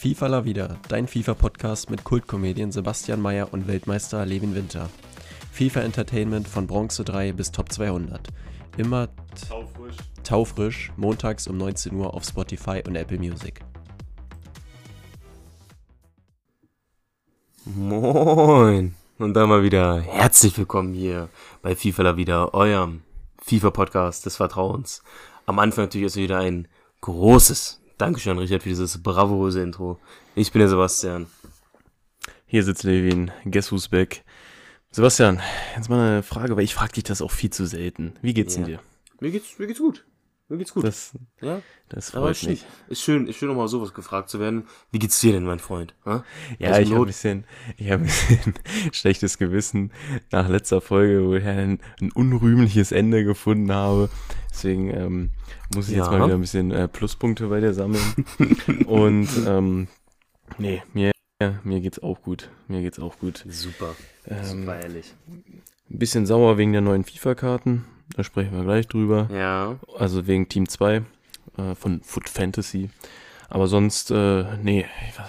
FIFA La Vida, dein FIFA-Podcast mit Kultkomedien Sebastian Mayer und Weltmeister Levin Winter. FIFA Entertainment von Bronze 3 bis Top 200. Immer Taufrisch. taufrisch, montags um 19 Uhr auf Spotify und Apple Music. Moin. Und dann mal wieder herzlich willkommen hier bei FIFA La Vida, eurem FIFA-Podcast des Vertrauens. Am Anfang natürlich ist wieder ein großes Dankeschön, Richard, für dieses bravose Intro. Ich bin der Sebastian. Hier sitzt Levin, guess who's back? Sebastian, jetzt mal eine Frage, weil ich frage dich das auch viel zu selten. Wie geht's denn Ja. dir? Mir geht's, mir geht's gut. Mir geht's gut. Das, ja, das aber freut ist, mich. ist schön, ist schön, nochmal sowas gefragt zu werden. Wie geht's dir denn, mein Freund? Ha? Ja, ich habe ein bisschen, ich hab ein bisschen schlechtes Gewissen nach letzter Folge, wo ich ein, ein unrühmliches Ende gefunden habe. Deswegen ähm, muss ich jetzt Ja. mal wieder ein bisschen äh, Pluspunkte bei dir sammeln. Und ähm, nee, mir, mir geht's auch gut. Mir geht's auch gut. Super. Ähm, Super ehrlich. ein bisschen sauer wegen der neuen FIFA-Karten. Da sprechen wir gleich drüber. Ja. Also wegen Team 2 äh, von Foot Fantasy. Aber sonst, äh, nee. ich weiß-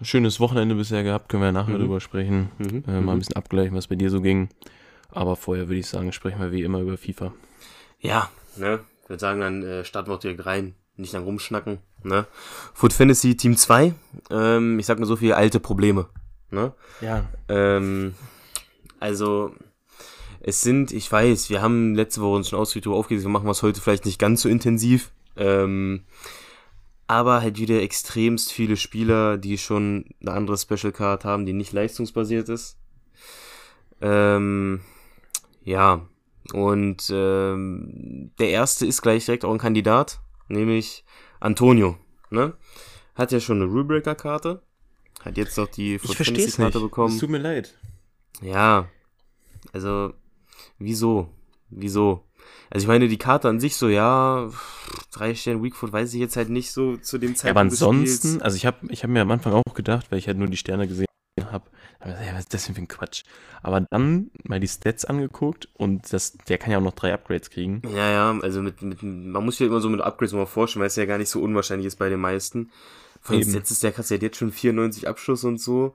Ein schönes Wochenende bisher gehabt, können wir nachher Mhm. drüber sprechen. Mhm. Äh, mal ein mhm. bisschen abgleichen, was bei dir so ging. Aber vorher würde ich sagen, sprechen wir wie immer über FIFA. Ja, ne? Ich würde sagen, dann äh, starten wir auch direkt rein. Nicht lang rumschnacken, ne? Foot Fantasy Team 2. Ähm, ich sag mal so viel alte Probleme, ne? Ja. Ähm, also, es sind, ich weiß, wir haben letzte Woche uns schon ausführlich darüber aufgelesen, wir machen was heute vielleicht nicht ganz so intensiv. Ähm, aber halt wieder extremst viele Spieler, die schon eine andere Special Card haben, die nicht leistungsbasiert ist. Ähm, ja, und ähm, der erste ist gleich direkt auch ein Kandidat, nämlich Antonio. Ne? Hat ja schon eine Rulebreaker-Karte, hat jetzt noch die Ich Foot verstehe es nicht. Fantasy-Karte bekommen. Es tut mir leid. Ja, also, wieso? Wieso? Also ich meine, die Karte an sich so, ja, drei Sterne Weakfoot weiß ich jetzt halt nicht so zu dem Ja, Zeitpunkt aber ansonsten, also ich habe ich hab mir am Anfang auch gedacht, weil ich halt nur die Sterne gesehen habe, ja, was ist das denn für ein Quatsch? Aber dann mal die Stats angeguckt und das, der kann ja auch noch drei Upgrades kriegen. Ja, ja, also mit, mit, man muss sich ja immer so mit Upgrades mal vorstellen, weil es ja gar nicht so unwahrscheinlich ist bei den meisten. Von Eben. letztes Jahr hast du ja jetzt schon 94 Abschuss und so.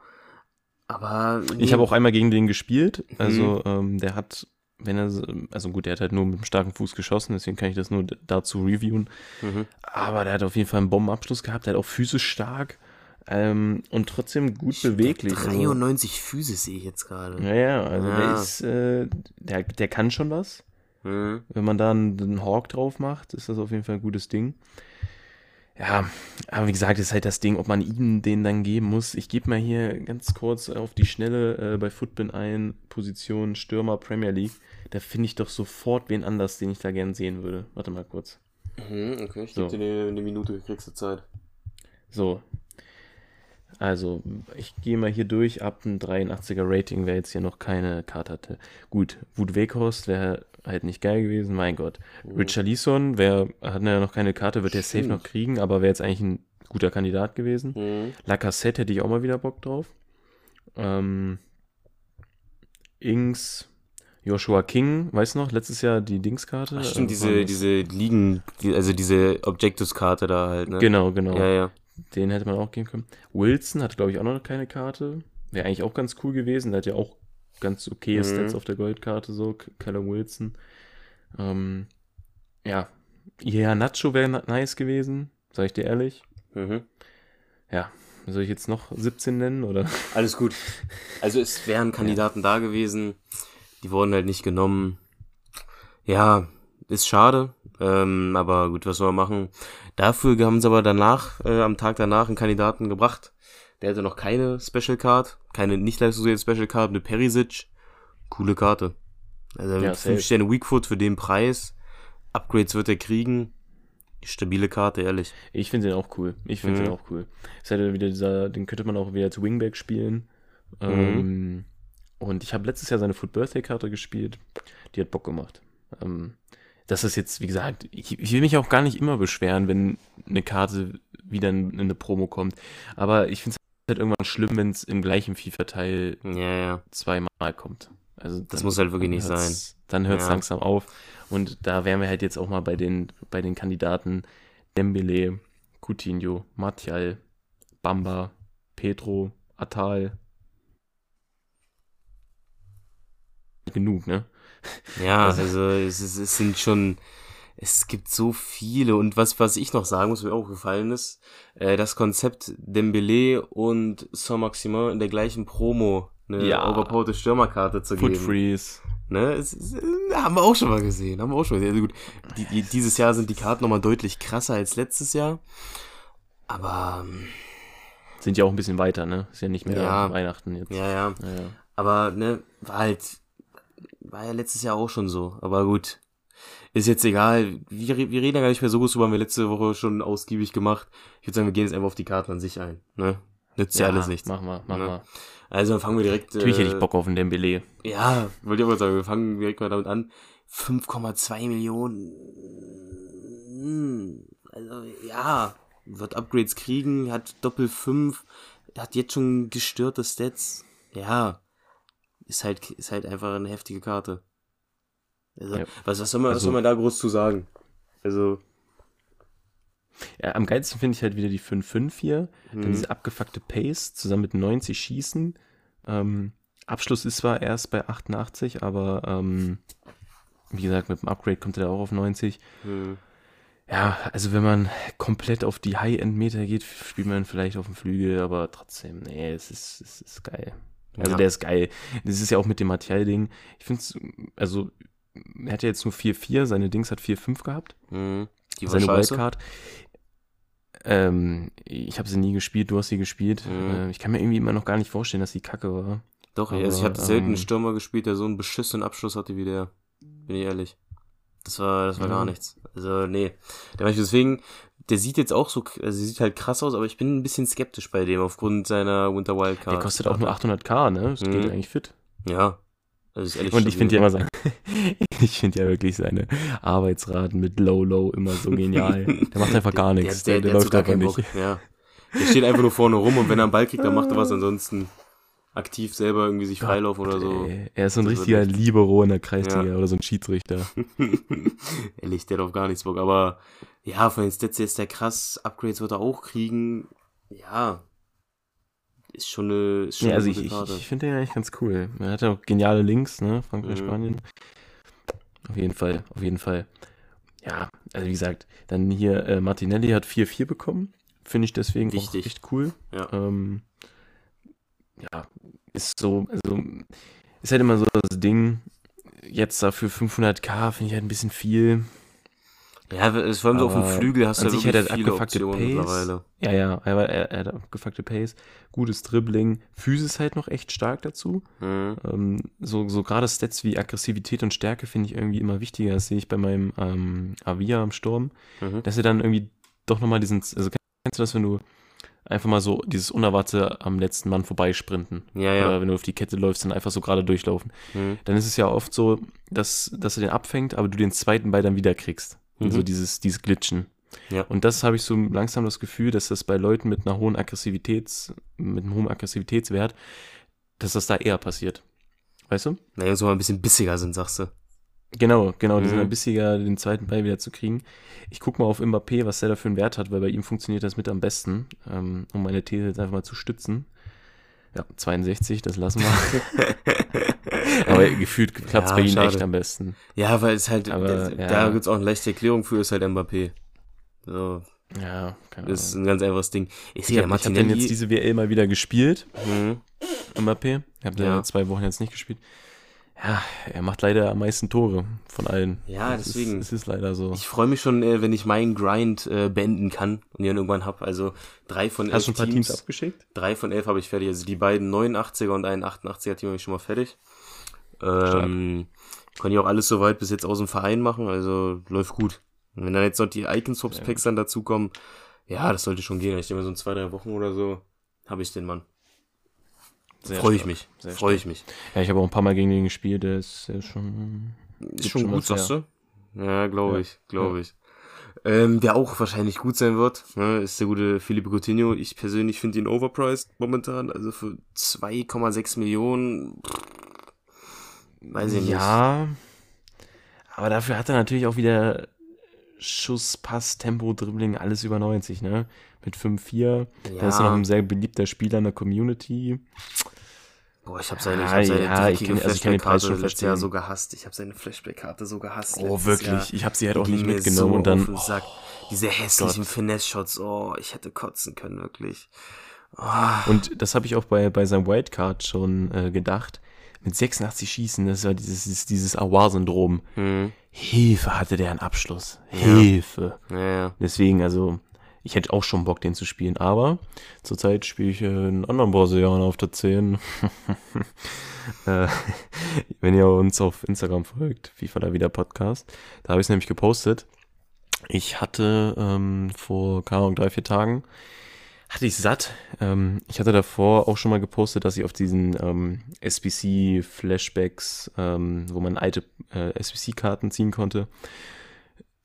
Aber. Ich habe auch einmal gegen den gespielt. Mhm. Also ähm, der hat, wenn er, also gut, der hat halt nur mit einem starken Fuß geschossen, deswegen kann ich das nur dazu reviewen. Mhm. Aber der hat auf jeden Fall einen Bombenabschluss gehabt, der hat auch physisch stark ähm, und trotzdem gut beweglich. Also, 93 Füße sehe ich jetzt gerade. ja, ja, also der Ja. ist, äh, der, der kann schon was. Mhm. Wenn man da einen, einen Hawk drauf macht, ist das auf jeden Fall ein gutes Ding. Ja, aber wie gesagt, ist halt das Ding, ob man ihm den dann geben muss. Ich gebe mal hier ganz kurz auf die Schnelle äh, bei Footbin ein, Position Stürmer Premier League. Da finde ich doch sofort wen anders, den ich da gern sehen würde. Warte mal kurz. Mhm, okay, ich So. gebe dir eine, eine Minute, kriegst du Zeit. So. Also, ich gehe mal hier durch. Ab ein 83er Rating, wer jetzt hier noch keine Karte hatte. Gut, Wut Weghorst wäre halt nicht geil gewesen, mein Gott. Richarlison, wer hat ja noch keine Karte, wird der safe noch kriegen, aber wäre jetzt eigentlich ein guter Kandidat gewesen. Mhm. Lacassette hätte ich auch mal wieder Bock drauf. Ähm, Ings, Joshua King, weißt du noch, letztes Jahr die Dingskarte? Ach, stimmt, Äh, diese, das- diese Ligen, die, also diese Objectives-Karte da halt, ne? Genau, genau. Ja, ja. Den hätte man auch geben können. Wilson hat, glaube ich, auch noch keine Karte. Wäre eigentlich auch ganz cool gewesen. Der hat ja auch ganz okay Mhm. Stats auf der Goldkarte, so, Callum Wilson. Ähm, ja, ja, Nacho wäre nice gewesen, sag ich dir ehrlich. Mhm. Ja, soll ich jetzt noch 17 nennen, oder? Alles gut. Also es wären Kandidaten da gewesen, die wurden halt nicht genommen. Ja, ist schade, ähm, aber gut, was soll man machen? Dafür haben sie aber danach, äh, am Tag danach, einen Kandidaten gebracht. Der hatte noch keine Special Card, keine nicht leistungsfähige Special Card, eine Perisic. Coole Karte. Also Ja, mit safe. 5 Sterne Weakfoot für den Preis. Upgrades wird er kriegen. Stabile Karte, ehrlich. Ich finde den auch cool. Ich finde Mhm. den auch cool. Ist halt wieder dieser, den könnte man auch wieder als Wingback spielen. Mhm. Ähm, und ich habe letztes Jahr seine Foot Birthday Karte gespielt. Die hat Bock gemacht. Ähm, das ist jetzt, wie gesagt, ich, ich will mich auch gar nicht immer beschweren, wenn eine Karte wieder in, in eine Promo kommt. Aber ich finde es halt irgendwann schlimm, wenn es im gleichen FIFA-Teil Ja, ja. zweimal kommt. Also Das muss halt wirklich nicht sein. Dann hört es Ja. langsam auf. Und da wären wir halt jetzt auch mal bei den, bei den Kandidaten Dembele, Coutinho, Martial, Bamba, Petro, Atal. Genug, ne? Ja, also es, ist, es sind schon, es gibt so viele und was, was ich noch sagen muss, mir auch gefallen ist, äh, das Konzept Dembele und Saint-Maximin in der gleichen Promo eine Ja. overpowerte Stürmerkarte zu Foot geben. Freeze. Ne? Es, es, äh, haben wir auch schon mal gesehen, haben wir auch schon mal gesehen. Also gut, die, die, dieses Jahr sind die Karten nochmal deutlich krasser als letztes Jahr, aber ähm, Sind ja auch ein bisschen weiter, ne? Ist ja nicht mehr Ja. Weihnachten jetzt. ja, ja. Ja, ja. Aber, ne, war halt, war ja letztes Jahr auch schon so. Aber gut. Ist jetzt egal. Wir, wir reden ja gar nicht mehr so groß drüber, haben wir letzte Woche schon ausgiebig gemacht. Ich würde sagen, wir gehen jetzt einfach auf die Karten an sich ein, ne? Nützt ja, alles nichts. Mach mal, mach Ne? mal. Also dann fangen wir direkt. Natürlich hätte äh, ich Bock auf einen Dembele. Ja, wollte ich auch mal sagen, wir fangen direkt mal damit an. 5,2 Millionen. Hm, Also, ja, wird Upgrades kriegen, hat Doppel 5, hat jetzt schon gestörte Stats. Ja, ist halt, ist halt einfach eine heftige Karte. Also, Ja. was, was, soll man, was Also- soll man da groß zu sagen? Also, Ja, am geilsten finde ich halt wieder die 5-5 hier. Dann hm, diese abgefuckte Pace zusammen mit 90 Schießen. Ähm, Abschluss ist zwar erst bei 88, aber ähm, wie gesagt, mit dem Upgrade kommt er auch auf 90. hm, Ja, also wenn man komplett auf die High-End-Meter geht, spielt man vielleicht auf dem Flügel, aber trotzdem, nee, es ist, es ist geil. Also Ja. der ist geil. Das ist ja auch mit dem Material-Ding. Ich finde es, also er hat ja jetzt nur 4-4, seine Dings hat 4-5 gehabt. hm, die war seine scheiße. Wildcard. Ähm, ich habe sie nie gespielt, du hast sie gespielt. Mhm. Äh, ich kann mir irgendwie immer noch gar nicht vorstellen, dass sie kacke war. Doch, also ich Aber, hatte selten einen ähm, Stürmer gespielt, der so einen beschissenen Abschluss hatte wie der. Bin ich ehrlich. Das war, das war Ja. gar nichts. Also, nee. Der Beispiel deswegen, der sieht jetzt auch so, also sieht halt krass aus, aber ich bin ein bisschen skeptisch bei dem aufgrund seiner Winter Wildcard. Der kostet auch nur 800k, ne? Das geht Mhm. eigentlich fit. Ja. Also Und ich finde ja immer sein, ich finde ja wirklich seine Arbeitsraten mit Low Low immer so genial. Der macht einfach gar nichts. Der, der, Der, der, läuft einfach nicht. Bock. Ja. Der steht einfach nur vorne rum und wenn er einen Ball kriegt, dann macht er was, ansonsten aktiv selber irgendwie sich freilaufen oder so. Ey, Er ist so ein Das richtiger. Libero in der Kreisliga Ja. oder so ein Schiedsrichter. Ehrlich, der hat auf gar nichts Bock. Aber ja, von den Stats ist der krass. Upgrades wird er auch kriegen. Ja. Ist schon eine, ist schon Nee, also eine ich, ich, ich finde den eigentlich ganz cool. Er hat ja auch geniale Links, ne? Frankreich, Mhm. Spanien. Auf jeden Fall, auf jeden Fall. Ja, also wie gesagt, dann hier äh, Martinelli hat 4-4 bekommen. Finde ich deswegen Wichtig. auch echt cool. Ja. Ähm, ja, ist so, also ist halt immer so das Ding. Jetzt dafür 500k finde ich halt ein bisschen viel. Ja, es vor allem so auf dem Flügel hast du ja sich wirklich viele abgefuckte Optionen Pace. mittlerweile. Ja, ja, aber er, er hat abgefuckte Pace, gutes Dribbling, Physis halt noch echt stark dazu. Mhm. Ähm, so, so gerade Stats wie Aggressivität und Stärke finde ich irgendwie immer wichtiger. Das sehe ich bei meinem ähm, Avia am Sturm, Mhm. dass er dann irgendwie doch nochmal diesen, also kennst du das, wenn du einfach mal so dieses Unerwarte am letzten Mann vorbeisprinten. Ja, ja. Oder wenn du auf die Kette läufst, dann einfach so gerade durchlaufen. Mhm. Dann ist es ja oft so, dass, dass er den abfängt, aber du den zweiten Ball dann wieder kriegst. Mhm. So dieses, dieses Glitchen. Ja. Und das habe ich so langsam das Gefühl, dass das bei Leuten mit einer hohen Aggressivitäts, mit einem hohen Aggressivitätswert, dass das da eher passiert. Weißt du? Naja, so mal ein bisschen bissiger sind, sagst du. Genau, genau, die sind Mhm. ein bissiger, den zweiten Ball wieder zu kriegen. Ich gucke mal auf Mbappé, was der da für einen Wert hat, weil bei ihm funktioniert das mit am besten, ähm, um meine These jetzt einfach mal zu stützen. Ja, 62, das lassen wir. Aber gefühlt klappt es Ja, bei schade. echt am besten. Ja, weil es halt, Aber, da, ja. da gibt's auch eine leichte Erklärung für, ist halt Mbappé. So, Ja, keine das ist Ahnung. ein ganz einfaches Ding. Ich Ich habe hab den jetzt diese WL mal wieder gespielt, mhm. Mbappé. Ich habe Ja. ja. zwei Wochen jetzt nicht gespielt. Ja, er macht leider am meisten Tore von allen. Ja, Es deswegen. Ist, es ist leider so. ich freue mich schon, äh, wenn ich meinen Grind äh, beenden kann und ihn irgendwann hab. Also drei von elf Hast du ein paar Teams, Teams abgeschickt? drei von elf habe ich fertig. Also die beiden 89er und einen 88er Team habe ich schon mal fertig. Ähm, kann ich auch alles soweit bis jetzt aus dem Verein machen, also läuft gut. Und wenn dann jetzt noch die Icon Swaps Packs dann dazukommen, ja, das sollte schon gehen. Ich denke mal so in zwei, drei Wochen oder so habe ich den Mann. Freue ich mich. Freue ich mich. Ja, ich habe auch ein paar Mal gegen den gespielt, der ist ja schon. Ist schon schon gut, sagst du? Ja, glaube Ja. ich, glaube ich. Ähm, wer auch wahrscheinlich gut sein wird, ne, ist der gute Felipe Coutinho. Ich persönlich finde ihn overpriced momentan. Also für 2,6 Millionen. Weiß ich nicht. Ja. Aber dafür hat er natürlich auch wieder Schuss, Pass, Tempo, Dribbling, alles über 90, ne? Mit 5-4. Ja. Da ist er noch ein sehr beliebter Spieler in der Community. Boah, ich habe seine, ich Ah, hab seine ja, ich kenn- also ich Flashback-Karte schon letztes Jahr so gehasst. Ich habe seine Flashback-Karte so gehasst. Oh, wirklich? Jahr. Ich habe sie halt Die auch nicht mitgenommen so und dann. den Sack. Diese hässlichen Gott. Finesse-Shots, oh, ich hätte kotzen können, wirklich. Und das habe ich auch bei, bei seinem Wildcard schon äh, gedacht. Mit 86 Schießen, das war dieses, dieses, dieses Awar-Syndrom. Hm. Hilfe hatte der einen Abschluss. Hilfe. Ja, ja. Deswegen, also, ich hätte auch schon Bock, den zu spielen. Aber zurzeit spiele ich einen anderen Brasilianer auf der 10. äh, wenn ihr uns auf Instagram folgt, FIFA da wieder Podcast, da habe ich es nämlich gepostet. Ich hatte ähm, vor, keine Ahnung, drei, vier Tagen, hatte ich satt. Ähm, ich hatte davor auch schon mal gepostet, dass ich auf diesen ähm, SBC-Flashbacks, ähm, wo man alte äh, SBC-Karten ziehen konnte,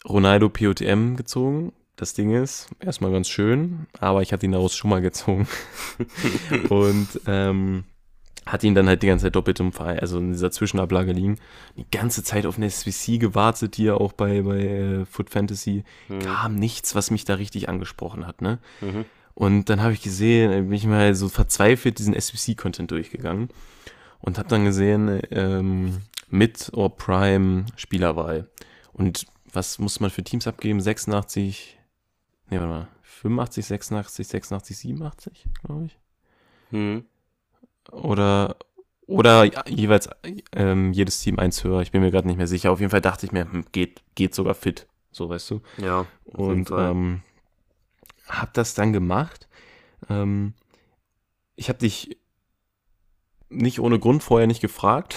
Ronaldo POTM gezogen. Das Ding ist, erstmal ganz schön, aber ich hatte ihn daraus schon mal gezogen. und ähm, hat ihn dann halt die ganze Zeit doppelt im Fall, also in dieser Zwischenablage liegen. Die ganze Zeit auf eine SVC gewartet, hier auch bei, bei äh, Foot Fantasy. Kam nichts, was mich da richtig angesprochen hat, ne? Mhm. Und dann habe ich gesehen, äh, bin ich mal so verzweifelt diesen SVC-Content durchgegangen und habe dann gesehen, ähm, mit or Prime Spielerwahl. Und was muss man für Teams abgeben? 86, nee, warte mal, 85, 86, 86, 87, glaube ich. Hm. Oder, oder jeweils ähm, jedes Team eins höher. Ich bin mir gerade nicht mehr sicher. Auf jeden Fall dachte ich mir, hm, geht, geht sogar fit. So, weißt du. Ja. Und ähm, hab das dann gemacht. Ähm, ich habe dich nicht ohne Grund vorher nicht gefragt.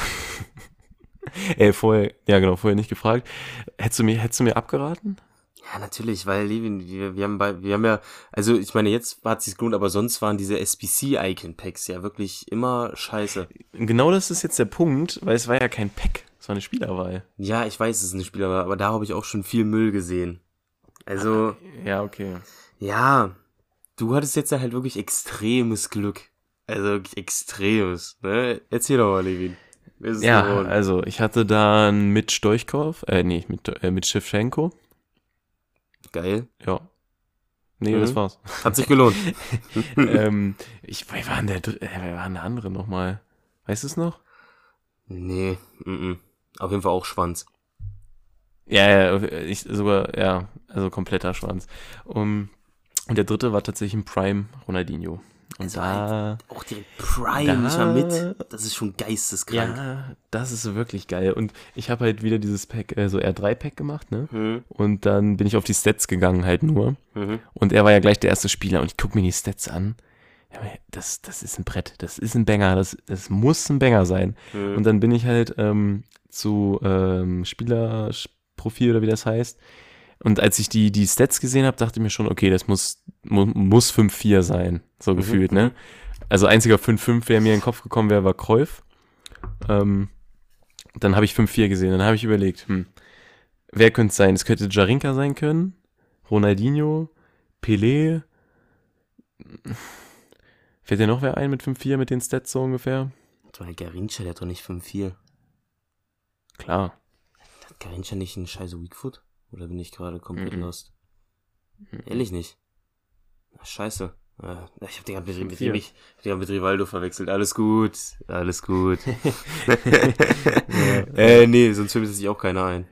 äh, vorher, ja genau, vorher nicht gefragt. Hättest du mir, hättest du mir abgeraten? Ja, natürlich, weil Levin, wir, wir haben bei, wir haben ja, also ich meine, jetzt hat sich's gelohnt, aber sonst waren diese SBC-Icon-Packs ja wirklich immer scheiße. Genau das ist jetzt der Punkt, weil es war ja kein Pack, es war eine Spielerwahl. Ja, ich weiß, es ist ein Spieler, aber, da habe ich auch schon viel Müll gesehen. Also, Ja, okay. ja, du hattest jetzt halt wirklich extremes Glück. Also wirklich extremes, ne? Erzähl doch mal, Levin. Wie ist es Ja, also ich hatte dann mit Stoichkov, äh, nee, mit, äh, mit Shevchenko. Geil. Ja. Nee, Mhm. das war's. Hat sich gelohnt. ähm, ich, wer war denn der, äh, wer war denn der andere nochmal? Weißt du es noch? nee, mm -mm. auf jeden Fall auch Schwanz. Ja, ja, ich sogar, ja, also kompletter Schwanz. Um, und der dritte war tatsächlich ein Prime Ronaldinho. Und Also da, Auch direkt Prime Da- mit. Das ist schon geisteskrank. ja, das ist wirklich geil. Und ich habe halt wieder dieses Pack, äh, so R3-Pack gemacht, ne? Mhm. Und dann bin ich auf die Stats gegangen halt nur. Mhm. Und er war ja gleich der erste Spieler und ich gucke mir die Stats an. Ja, das, das ist ein Brett, das ist ein Banger, das, das muss ein Banger sein. Mhm. Und dann bin ich halt ähm, zu ähm, Spielerprofil oder wie das heißt. Und als ich die, die Stats gesehen habe, dachte ich mir schon, okay, das muss, mu muss 5-4 sein, so gefühlt, ne? Also einziger 5-5, der mir in den Kopf gekommen wäre, war Kreuf. Ähm, dann habe ich 5-4 gesehen, dann habe ich überlegt, hm, wer könnte es sein? Es könnte Jarinka sein können, Ronaldinho, Pelé. Fällt dir noch wer ein mit 5-4 mit den Stats so ungefähr? Ein Garincha, der hat doch nicht 5-4. Klar. Hat Garincha nicht einen scheiße Weakfoot? Oder bin ich gerade komplett Mhm. lost? Ehrlich nicht. Ach, scheiße. Äh, Ich hab den mit, mit, 5-4. mit, ich hab den mit Rivaldo verwechselt. Alles gut. Alles gut. äh, nee, sonst fällt mir sich auch keiner ein.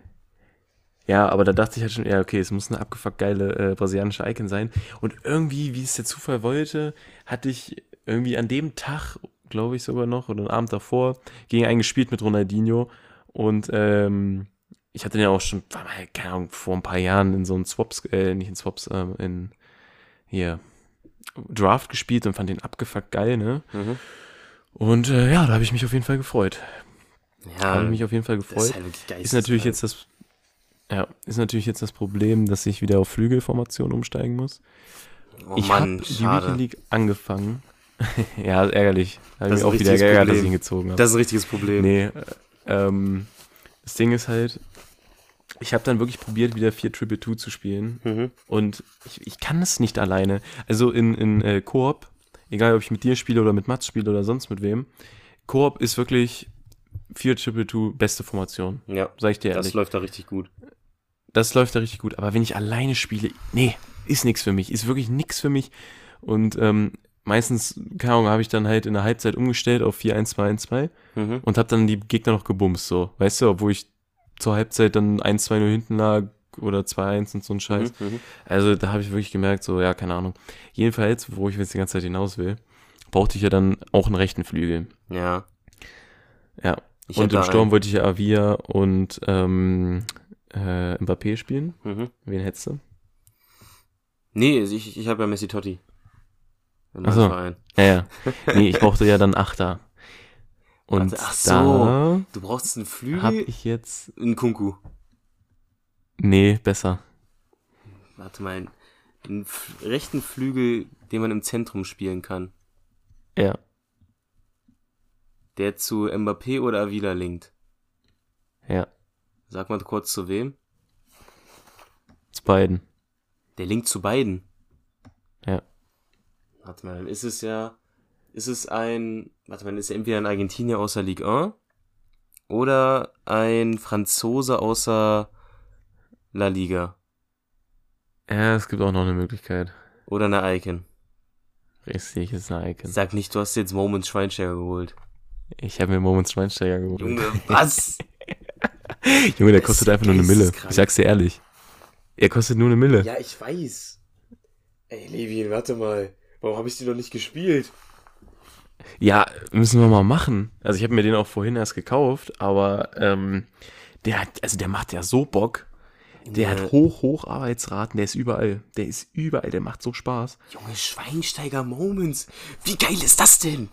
Ja, aber da dachte ich halt schon, ja, okay, es muss eine abgefuckt geile äh, brasilianische Icon sein. Und irgendwie, wie es der Zufall wollte, hatte ich irgendwie an dem Tag, glaube ich sogar noch, oder den Abend davor, gegen einen gespielt mit Ronaldinho. Und ähm, ich hatte den ja auch schon, keine Ahnung, vor ein paar Jahren in so einem Swaps, äh, nicht in Swaps, ähm, in hier Draft gespielt und fand den abgefuckt geil, ne? Mhm. Und äh, ja, da habe ich mich auf jeden Fall gefreut. Ja, habe ich mich auf jeden Fall gefreut. ist halt. Ist natürlich jetzt das, ja, ist natürlich jetzt das Problem, dass ich wieder auf Flügelformation umsteigen muss. Oh ich habe die. Weekend League angefangen. ja, ärgerlich. Habe ich auch wieder geärgert, dass ich ihn gezogen habe. Das ist ein richtiges Problem. Nee, äh, ähm, das Ding ist halt, ich habe dann wirklich probiert, wieder 4 Triple 2 zu spielen. Mhm. Und ich, ich kann es nicht alleine. Also in, in äh, Koop, egal ob ich mit dir spiele oder mit Mats spiele oder sonst mit wem, Koop ist wirklich 4 Triple 2 beste Formation. Ja, Sag ich dir das ehrlich. läuft da richtig gut. das läuft da richtig gut. Aber wenn ich alleine spiele, nee, ist nichts für mich. Ist wirklich nichts für mich. Und ähm, meistens, keine Ahnung, habe ich dann halt in der Halbzeit umgestellt auf 4-1-2-1-2 Mhm. und habe dann die Gegner noch gebumst, so. Weißt du, obwohl ich zur Halbzeit dann 1-2 nur hinten lag oder 2-1 und so ein Scheiß. Mhm. Mhm. Also da habe ich wirklich gemerkt, so, ja, keine Ahnung. Jedenfalls, wo ich jetzt die ganze Zeit hinaus will, brauchte ich ja dann auch einen rechten Flügel. Ja. Ja. Ich und im Sturm wollte ich ja Avia und ähm, äh, Mbappé spielen. einen. Mhm. Wen hättest du? Nee, ich, ich habe ja Messi Totti. Im Ach so. Verein. Ja, ja. Nee, ich brauchte ja dann Achter. Und Warte, ach so. Du brauchst einen Flügel. habe ich jetzt. einen Kunku. Nee, besser. Warte mal. Einen rechten Flügel, den man im Zentrum spielen kann. Ja. Der zu Mbappé oder Avila linkt. Ja. Sag mal kurz zu wem. Zu beiden. Der linkt zu beiden. Ja. Warte mal, dann ist es ja. Ist es ein. Warte mal, ist er entweder ein Argentinier außer Ligue 1 oder ein Franzose außer La Liga. Ja, es gibt auch noch eine Möglichkeit. Oder eine Icon. Richtig, ist ein Icon. Sag nicht, du hast jetzt Moments Schweinsteiger geholt. Ich habe mir Moments Schweinsteiger geholt. Junge, was? Junge, der Das kostet einfach nur eine Mille. Ich sag's dir ehrlich. Er kostet nur eine Mille. ja, ich weiß. Ey, Levin, warte mal. Warum habe ich die noch nicht gespielt? Ja, müssen wir mal machen. Also ich habe mir den auch vorhin erst gekauft, aber ähm, der hat, also der macht ja so Bock. Der Ja. hat hoch, hoch Arbeitsraten, der ist überall. Der ist überall, der macht so Spaß. Junge, Schweinsteiger Moments. Wie geil ist das denn?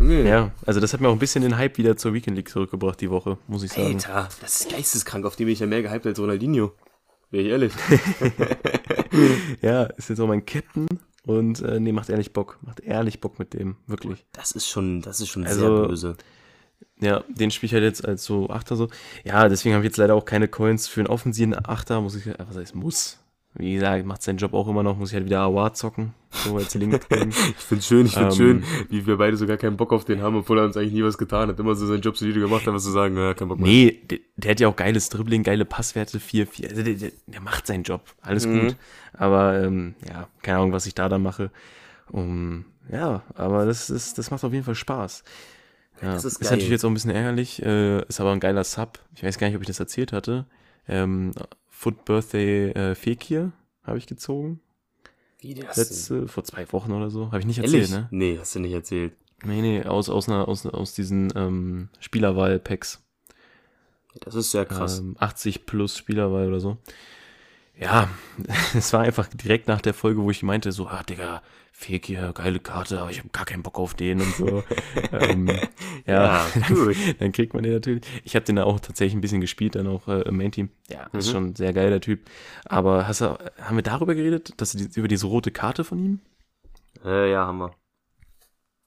Ja, also das hat mir auch ein bisschen den Hype wieder zur Weekend League zurückgebracht die Woche, muss ich sagen. Alter, das ist geisteskrank. Auf den bin ich ja mehr gehypt als Ronaldinho. Wäre ich ehrlich. Ja, ist jetzt auch mein Captain und äh, nee, macht ehrlich Bock. Macht ehrlich Bock mit dem, wirklich. Das ist schon, das ist schon Also- sehr böse. Ja, den spiele ich halt jetzt als so Achter so. Ja, deswegen habe ich jetzt leider auch keine Coins für einen offensiven Achter, muss ich, äh, was heißt muss. Wie gesagt, macht seinen Job auch immer noch, muss ich halt wieder Award zocken, so als Link. Ich find's schön, ich find's Ähm, schön, wie wir beide sogar keinen Bock auf den haben, obwohl er uns eigentlich nie was getan hat. Immer so seinen Job solide gemacht, aber zu sagen, ja, kein Bock mehr. nee, der, der hat ja auch geiles Dribbling, geile Passwerte, 4-4. Also der, der, der macht seinen Job, alles Mhm. gut. Aber ähm, ja, keine Ahnung, was ich da dann mache. Um, ja, aber das, ist, das macht auf jeden Fall Spaß. Ja, Das ist ist, geil. natürlich jetzt auch ein bisschen ärgerlich, äh, ist aber ein geiler Sub. Ich weiß gar nicht, ob ich das erzählt hatte. Ähm, Foot Birthday äh, Fekir habe ich gezogen. Wie das Letzte, vor zwei Wochen oder so. Habe ich nicht Ehrlich? erzählt, ne? Nee, hast du nicht erzählt. Nee, nee, aus, aus, einer, aus, aus diesen ähm, Spielerwahl-Packs. Das ist sehr krass. Ähm, 80 plus Spielerwahl oder so. Ja, es war einfach direkt nach der Folge, wo ich meinte, so, ah, Digga, Fekir, geile Karte, aber ich habe gar keinen Bock auf den und so. ähm, ja, Ja, gut. dann kriegt man den natürlich. Ich habe den da auch tatsächlich ein bisschen gespielt, dann auch äh, im Main-Team. Ja, ist Mhm. schon ein sehr geiler Typ. Aber hast du, haben wir darüber geredet, dass die, über diese rote Karte von ihm? Äh, ja, haben wir.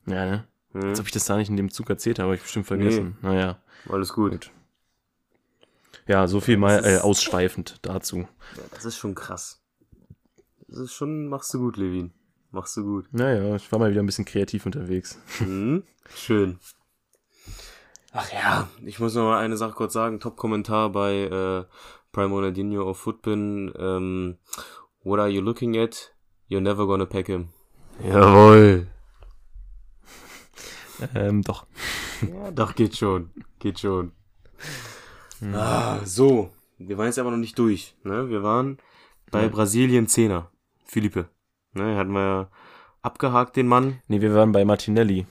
Ja, ne? Hm, Als ob ich das da nicht in dem Zug erzählt habe, habe ich bestimmt vergessen. Naja. alles gut. Gut. Ja, so viel mal äh, ist- ausschweifend dazu. Ja, das ist schon krass. Das ist schon, machst du gut, Levin. Machst du gut. Naja, ich war mal wieder ein bisschen kreativ unterwegs. Mhm. Schön. Ach ja, ich muss noch mal eine Sache kurz sagen. Top-Kommentar bei äh, Prime Ronaldinho auf Footbin. Ähm, what are you looking at? You're never gonna pack him. Jawohl. ähm, doch. Ja, doch, geht schon. Geht schon. Ah, so. Wir waren jetzt aber noch nicht durch. Ne? Wir waren bei Ja. Brasilien 10er. Philippe. Ne, hatten wir ja abgehakt, den Mann. Nee, wir waren bei Martinelli.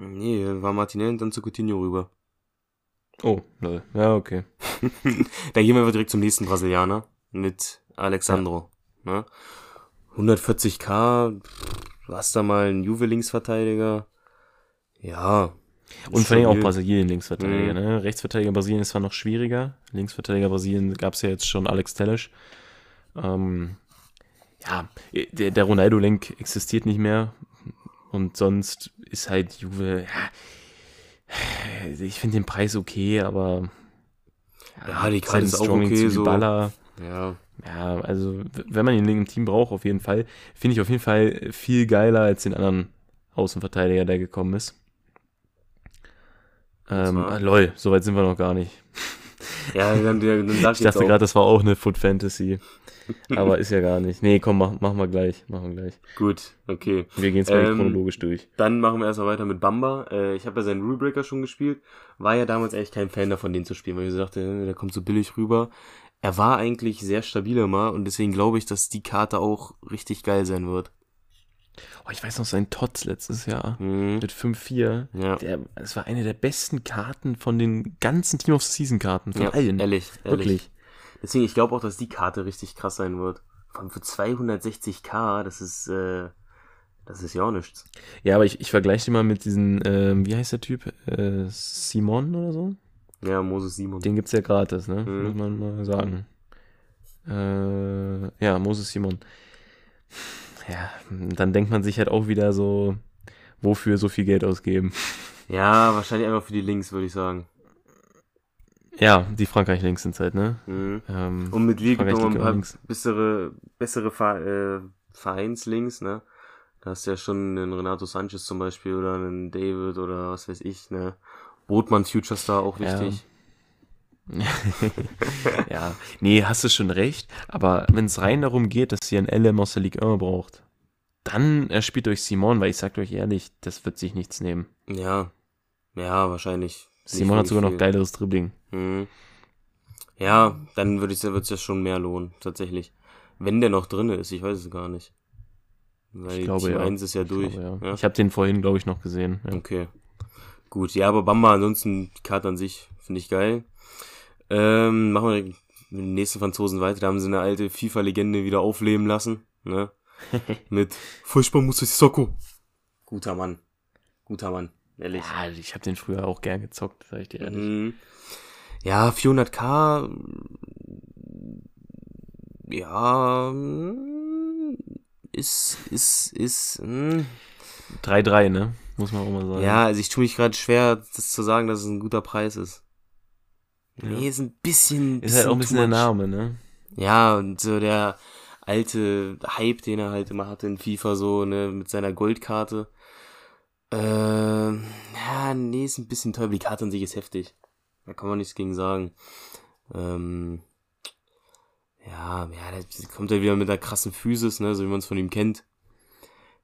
Nee, war Martinelli und dann zu Coutinho rüber. Oh, lol. Ja, okay. Da gehen wir direkt zum nächsten Brasilianer mit Alexandro. Ne? 140k, du hast da mal einen Juve-Linksverteidiger. Ja. Und vor allem auch. Brasilien Linksverteidiger, Mhm. ne? Rechtsverteidiger Brasilien ist zwar noch schwieriger. Linksverteidiger Brasilien gab es ja jetzt schon Alex Telles. Ähm, ja, der, der Ronaldo-Link existiert nicht mehr. Und sonst ist halt Juve, ja, ich finde den Preis okay, aber Ja, die ist Karte ist auch okay, zu so. Dybala. Ja. Ja, also wenn man ihn im Team braucht, auf jeden Fall, finde ich auf jeden Fall viel geiler als den anderen Außenverteidiger, der gekommen ist. Ähm, ah, lol, soweit sind wir noch gar nicht. Ja, dann, dann sag Ich dachte gerade, das war auch eine Foot Fantasy. Aber ist ja gar nicht. Nee, komm, mach, machen wir gleich. Machen wir gleich. Gut, okay. Wir gehen nicht Ähm, chronologisch durch. Dann machen wir erstmal weiter mit Bamba. Äh, ich habe ja seinen Rule Breaker schon gespielt. War ja damals echt kein Fan davon, den zu spielen, weil ich so dachte, äh, der kommt so billig rüber. Er war eigentlich sehr stabil immer und deswegen glaube ich, dass die Karte auch richtig geil sein wird. Oh, ich weiß noch, sein Tots letztes Jahr Mhm. mit 5-4. Ja, Der, das war eine der besten Karten von den ganzen Team of the Season Karten. Von ja allen. ehrlich, ehrlich. Wirklich. Deswegen, ich glaube auch, dass die Karte richtig krass sein wird. Vor allem für 260k, das ist, äh, das ist ja auch nichts. Ja, aber ich, ich vergleiche die mal mit diesen, ähm, wie heißt der Typ? Äh, Simon oder so? Ja, Moses Simon. Den gibt's ja gratis, ne? Mhm. Muss man mal sagen. Äh, ja, Moses Simon. Ja, dann denkt man sich halt auch wieder so, wofür so viel Geld ausgeben. Ja, wahrscheinlich einfach für die Links, würde ich sagen. Ja, die Frankreich-Links sind halt, ne? Mhm. Ähm, Und mit Frankreich noch ein paar bessere, bessere Ver äh, Vereinslinks, ne? Da hast du ja schon einen Renato Sanchez zum Beispiel oder einen David oder was weiß ich, ne? Botmann Future Star auch Ja. wichtig. ja, nee, hast du schon recht. Aber wenn es rein darum geht, dass ihr ein LM aus der Ligue 1 braucht, dann erspielt euch Simon, weil ich sag euch ehrlich, das wird sich nichts nehmen. Ja. Ja, wahrscheinlich. Simon hat sogar noch viel. geileres Dribbling. Mhm. Ja, dann würde ich, es ja schon mehr lohnen, tatsächlich. Wenn der noch drinne ist, ich weiß es gar nicht. Weil Ich glaube, Team ja. 1 ist ja Ich durch. glaube, ja. ja? Ich habe den vorhin, glaube ich, noch gesehen. Okay. Gut, ja, aber Bamba ansonsten, die Karte an sich, finde ich geil. Ähm, machen wir mit den nächsten Franzosen weiter. Da haben sie eine alte FIFA-Legende wieder aufleben lassen. Ne? Mit Furchtbar Musa Sissoko. Guter Mann. Guter Mann, ehrlich. Ja, ich habe den früher auch gern gezockt, sag ich dir ehrlich. Mhm. Ja, 400k. Ja, mm, ist, ist, ist, mm. 3-3, ne? Muss man auch mal sagen. Ja, also ich tue mich gerade schwer, das zu sagen, dass es ein guter Preis ist. Nee, ist ein bisschen. Ist halt auch ein bisschen der. Name, ne? Ja, und so der alte Hype, den er halt immer hatte in FIFA, so, ne, mit seiner Goldkarte. Ähm, ja, nee, ist ein bisschen teuer, die Karte an sich ist heftig. Da kann man nichts gegen sagen. Ähm, ja, ja, der kommt ja wieder mit einer krassen Physis, ne, so wie man es von ihm kennt.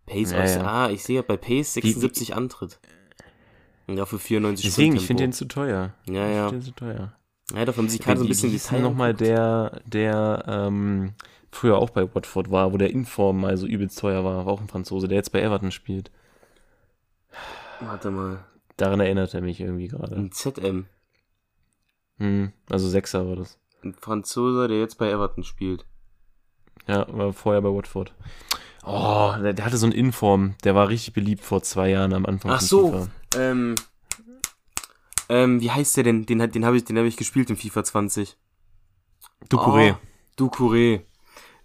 Pace, Ja, ja. ah, ich sehe ja bei Pace 76 Antritt. Und dafür 94 Deswegen, ich finde den zu teuer. Ja, Ich ja. finde den zu teuer. Ja, dafür haben die Karte so ein bisschen Detail. nochmal der, der ähm, früher auch bei Watford war, wo der Inform mal so übelst teuer war, war auch ein Franzose, der jetzt bei Everton spielt. Warte mal. Daran erinnert er mich irgendwie gerade. Ein ZM. Hm, also Sechser war das. Ein Franzose, der jetzt bei Everton spielt. Ja, war vorher bei Watford. Oh, der, der hatte so einen Inform, der war richtig beliebt vor zwei Jahren am Anfang. Ach so. FIFA. Ähm, ähm, wie heißt der denn? Den, den habe ich, den hab ich gespielt im FIFA 20. Ducouré. Oh, Ducouré.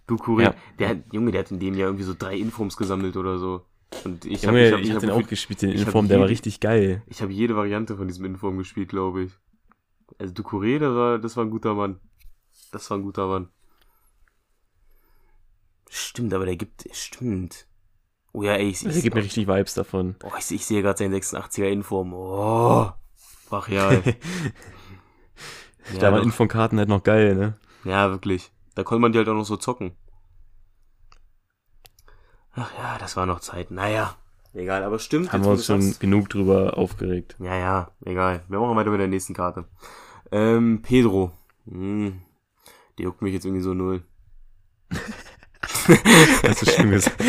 Ducouré. Ja. Der hat, Junge, der hat in dem Jahr irgendwie so drei Informs gesammelt oder so. Und ich habe ich hab, ich, ich hab den auch gespielt, den Inform, der war jede- richtig geil. ich hab jede Variante von diesem Inform gespielt, glaube ich. Also Ducouré, das war, das war ein guter Mann. Das war ein guter Mann. Stimmt, aber der gibt, stimmt. Oh ja, ey, ich, Der ich, gibt mir richtig Vibes davon. oh, ich, ich sehe gerade seinen 86er Inform. Oh, brachial. ja, da waren doch. Inform-Karten halt noch geil, ne? ja, wirklich. Da konnte man die halt auch noch so zocken. Ach ja, das war noch Zeit. Naja, egal, aber stimmt. Haben wir uns schon genug drüber aufgeregt. Ja, ja, egal. Wir machen weiter mit der nächsten Karte. Ähm, Pedro. Hm, die juckt mich jetzt irgendwie so null. Hast du schön gesagt.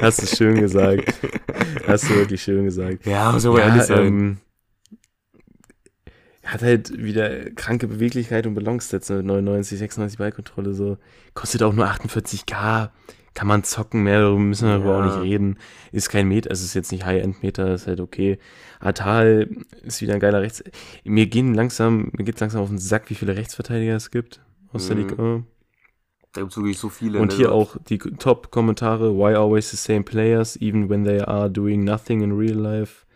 Hast du schön gesagt. Hast du wirklich schön gesagt. Ja, muss aber ehrlich sein. ähm, hat halt wieder kranke Beweglichkeit und Balance-Sätze mit 99, 96 Ballkontrolle so. Kostet auch nur 48k. Kann man zocken, mehr darüber müssen wir darüber Ja. auch nicht reden. Ist kein Meter, also ist jetzt nicht High-End-Meter, ist halt okay. Atal ist wieder ein geiler Rechts. Mir gehen langsam, mir geht's langsam auf den Sack, wie viele Rechtsverteidiger es gibt aus der Mhm. Liga. 1. Da gibt's wirklich so viele. Und ne? hier auch die Top-Kommentare, why always the same players, even when they are doing nothing in real life.